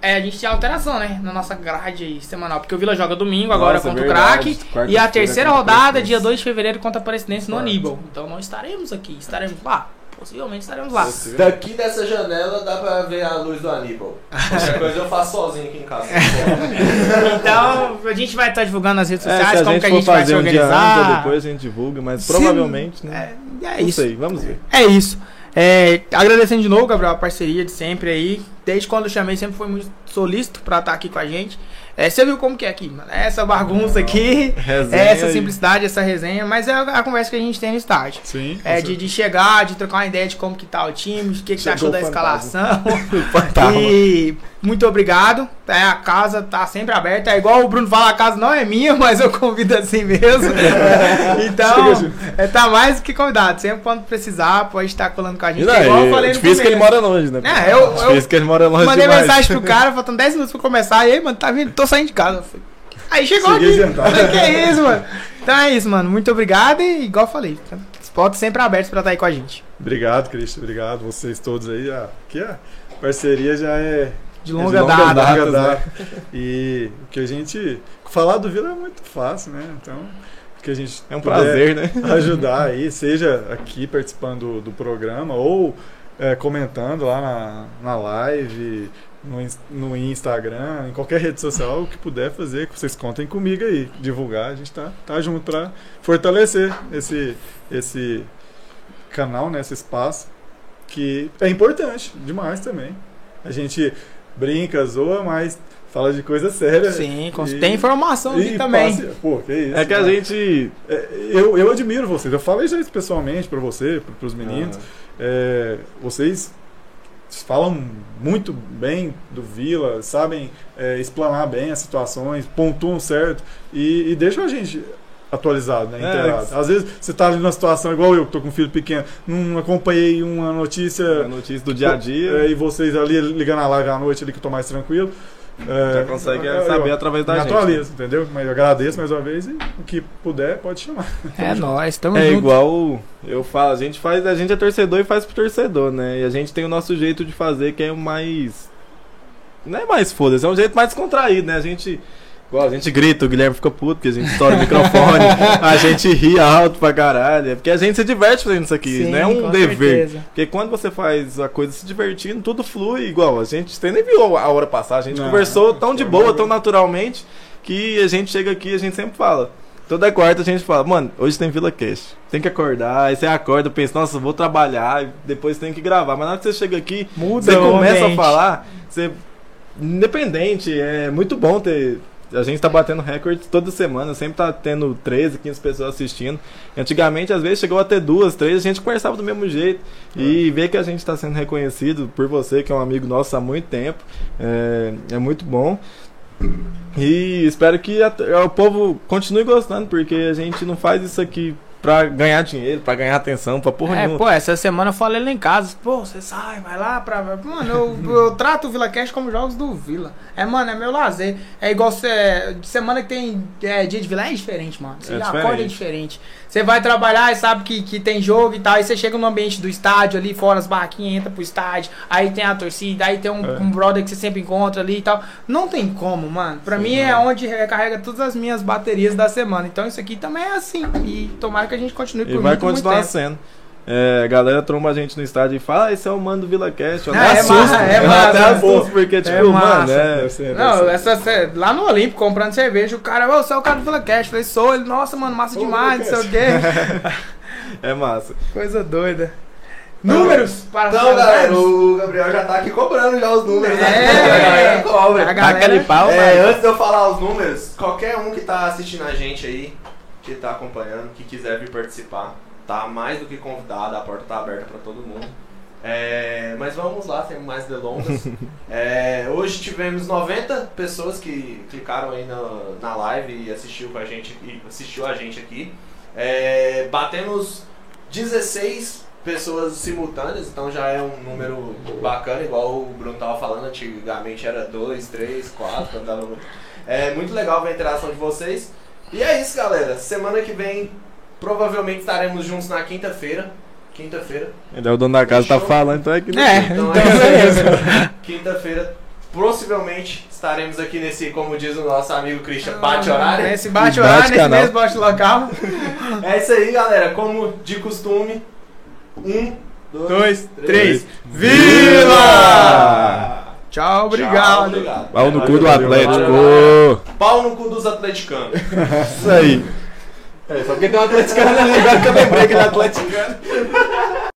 é, a gente tem alteração, né? Na nossa grade aí, semanal. Porque o Vila joga domingo agora Nossa, contra verdade. o Crack. E a terceira rodada, dia 2 de fevereiro, contra a Aparecidense no. Aníbal. Então não estaremos aqui, estaremos lá. Possivelmente estaremos lá. Daqui dessa janela dá pra ver a luz do Aníbal. Qualquer coisa eu faço sozinho aqui em casa. Então a gente vai estar divulgando nas redes É, se sociais a como gente que a for gente vai se fazer um dia antes organizar. depois a gente divulga, mas Se- provavelmente, né? É, é Não isso. sei, vamos ver. É isso. É, agradecendo de novo, Gabriel, a parceria de sempre aí. Desde quando eu chamei, sempre foi muito solícito pra estar aqui com a gente. É, você viu como que é aqui, mano? Essa bagunça aqui, Resenha essa e- simplicidade, essa resenha, mas é a, a conversa que a gente tem no estádio. Sim. É, de, de chegar, de trocar uma ideia de como que tá o time, de que, que você achou da o escalação. E muito obrigado. É, a casa tá sempre aberta. É igual o Bruno fala, a casa não é minha, mas eu convido assim mesmo. então, é, tá mais do que convidado. Sempre quando precisar, pode estar colando com a gente. Não, É igual eu é falei no difícil que ele mora longe, né? É, eu- eu difícil que ele mora longe Mandei demais. mensagem pro cara, faltando 10 minutos pra começar. E aí, mano, tá vindo? Tô saindo de casa. Eu Aí chegou aqui. Falei, que é isso, mano? Então é isso, mano. Muito obrigado e, igual eu falei, os portas sempre abertos pra estar aí com a gente. Obrigado, Cristian. Obrigado. Vocês todos aí. Já, aqui a parceria já é De longa, longa data. data. longa data. E o que a gente. Falar do Vila é muito fácil, né? Então, que a gente. É um prazer, né? Ajudar aí, seja aqui participando do, do programa ou é, comentando lá na, na live, no, no Instagram, em qualquer rede social, o que puder fazer, que vocês contem comigo aí, divulgar, a gente tá, tá junto para fortalecer esse, esse canal, né, esse espaço, que é importante demais também. A gente brinca, zoa, mas fala de coisa séria. Sim, E- tem informação aqui e também. passe- Pô, que isso. É que a cara. gente. É, eu, eu admiro vocês. Eu falei já isso pessoalmente pra você, para os meninos. Ah, É, vocês falam muito bem do Vila, sabem é, explanar bem as situações, pontuam certo e, e deixam a gente atualizado, né? É, Inteirado. Às vezes você tá ali numa situação igual eu, que tô com um filho pequeno, não acompanhei uma notícia. a notícia do dia a dia. é, e vocês ali ligando a live à noite ali que eu tô mais tranquilo. É, já consegue eu- saber eu- através da me gente. atualiza, entendeu? Mas eu agradeço mais uma vez e o que puder pode chamar. É nóis, tamo É junto. igual eu falo, a gente faz, a gente é torcedor e faz pro torcedor, né? E a gente tem o nosso jeito de fazer que é o mais. Não é mais foda-se, é um jeito mais descontraído, né? A gente. Igual, a gente grita, o Guilherme fica puto, porque a gente estoura o microfone, a gente ri alto pra caralho. É porque a gente se diverte fazendo isso aqui, Sim, não é um dever. certeza. Porque quando você faz a coisa se divertindo, tudo flui igual. A gente você nem viu a hora passar, a gente Não, conversou tão de boa, tão naturalmente. que a gente chega aqui, a gente sempre fala. Toda quarta a gente fala, mano, hoje tem Vila Cast. Tem que acordar, aí você acorda, pensa, nossa, vou trabalhar, e depois tem que gravar. Mas na hora que você chega aqui, Muda você começa a falar, você. Independente, é muito bom ter. A gente tá batendo recorde toda semana, sempre tá tendo 13, 15 pessoas assistindo. Antigamente, às vezes, chegou a ter duas, três, a gente conversava do mesmo jeito. E ver que a gente tá sendo reconhecido por você, que é um amigo nosso há muito tempo, é, é muito bom. E espero que a- o povo continue gostando, porque a gente não faz isso aqui pra ganhar dinheiro, pra ganhar atenção, pra porra É, nenhuma. pô, essa semana eu falei lá em casa, pô, você sai, vai lá pra. Mano, eu, eu trato o Vila Cash como jogos do Vila. É, mano, é meu lazer. É igual você. De semana que tem é, dia de Vila é diferente, mano. Você É acorda diferente. Você vai trabalhar e sabe que, que tem jogo e tal. Aí você chega no ambiente do estádio ali, fora as barraquinhas, entra pro estádio. Aí tem a torcida, aí tem um, É. um brother que você sempre encontra ali e tal. Não tem como, mano. Pra Sim, mim é mano. onde recarrega todas as minhas baterias da semana. Então isso aqui também é assim. E tomara que a gente continue por E vai muito, continuar sendo. É, a galera tromba a gente no estádio e fala, ah, esse é o mano do Vila Cast. Eu até é assusto. massa, é eu massa, até é assusto, porque, tipo, mano, massa. é. Deve ser, deve Não, essa, lá no Olímpico, comprando cerveja, o cara, você é o cara do Vila Cash. Falei, sou ele, nossa, mano, massa Ô, demais, não sei o quê. É massa. Coisa doida. Números para Então, galera, o Gabriel já tá aqui cobrando já os números. né? É. A galera cobra. A galera- aquele pau, É, né? antes de eu falar os números, qualquer um que tá assistindo a gente aí, que tá acompanhando, que quiser vir participar, tá mais do que convidado, a porta tá aberta pra todo mundo. É, mas vamos lá, sem mais delongas. É, hoje tivemos 90 pessoas que clicaram aí na, na live e assistiu com a gente assistiu a gente aqui. É, batemos 16 pessoas simultâneas, então já é um número bacana, igual o Bruno tava falando, antigamente era 2, 3, 4, andava no... É muito legal ver a interação de vocês. E é isso, galera. Semana que vem provavelmente estaremos juntos na quinta-feira. Quinta-feira. Ele é o dono da casa, tá Fechou. falando, então é que É, Então, então é beleza. Quinta-feira, possivelmente estaremos aqui nesse, como diz o nosso amigo Christian, bate horário. Nesse bate E horário, bate nesse mesmo bate local. É isso aí, galera. Como de costume. Um, dois, Dois, três. três. Vila! Tchau, obrigado. Tchau, obrigado. Pau no cu do Atlético. Pau no cu dos atleticanos. Isso aí. Fakt je to atletická, ne, Darko, to je break na